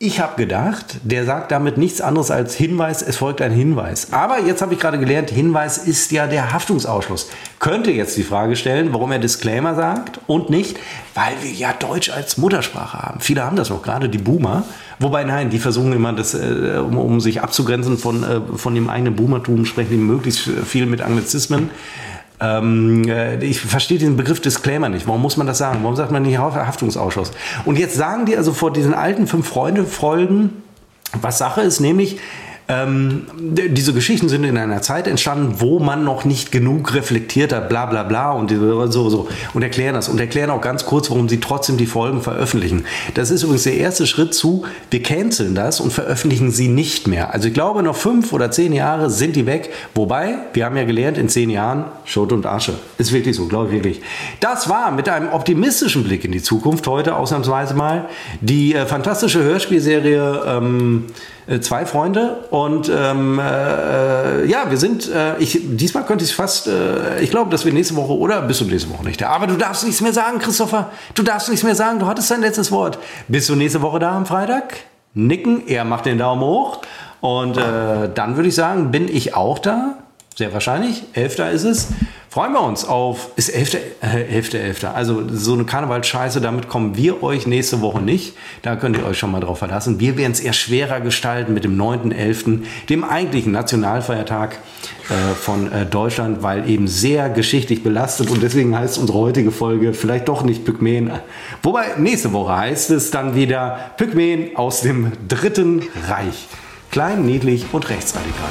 Ich habe gedacht, der sagt damit nichts anderes als Hinweis, es folgt ein Hinweis. Aber jetzt habe ich gerade gelernt, Hinweis ist ja der Haftungsausschluss. Könnte jetzt die Frage stellen, warum er Disclaimer sagt und nicht, weil wir ja Deutsch als Muttersprache haben. Viele haben das noch, gerade die Boomer. Wobei nein, die versuchen immer, das, äh, um, um, sich abzugrenzen von, äh, von dem eigenen Boomertum, sprechen die möglichst viel mit Anglizismen. Ähm, äh, ich verstehe den Begriff Disclaimer nicht. Warum muss man das sagen? Warum sagt man nicht Haftungsausschuss? Und jetzt sagen die also vor diesen alten Fünf-Freunde-Folgen, was Sache ist, nämlich, ähm, diese Geschichten sind in einer Zeit entstanden, wo man noch nicht genug reflektiert hat, bla bla bla und so, so. Und erklären das. Und erklären auch ganz kurz, warum sie trotzdem die Folgen veröffentlichen. Das ist übrigens der erste Schritt zu, wir canceln das und veröffentlichen sie nicht mehr. Also ich glaube, noch fünf oder zehn Jahre sind die weg. Wobei, wir haben ja gelernt, in zehn Jahren Schott und Asche. Ist wirklich so, glaube ich wirklich. Das war mit einem optimistischen Blick in die Zukunft heute ausnahmsweise mal die äh, fantastische Hörspielserie ähm, äh, zwei Freunde und ähm, äh, ja, wir sind, äh, ich, diesmal könnte ich fast, äh, ich glaube, dass wir nächste Woche oder bist du nächste Woche nicht da. Aber du darfst nichts mehr sagen, Christopher. Du darfst nichts mehr sagen, du hattest dein letztes Wort. Bist du nächste Woche da am Freitag? Nicken, er macht den Daumen hoch. Und äh, dann würde ich sagen, bin ich auch da. Sehr wahrscheinlich. Elfter ist es freuen wir uns auf, ist 11. Äh, 11. 11. Also so eine Karnevalscheiße, damit kommen wir euch nächste Woche nicht. Da könnt ihr euch schon mal drauf verlassen. Wir werden es eher schwerer gestalten mit dem 9.11., dem eigentlichen Nationalfeiertag äh, von äh, Deutschland, weil eben sehr geschichtlich belastet und deswegen heißt unsere heutige Folge vielleicht doch nicht Pygmäen. Wobei nächste Woche heißt es dann wieder Pygmäen aus dem Dritten Reich. Klein, niedlich und rechtsradikal.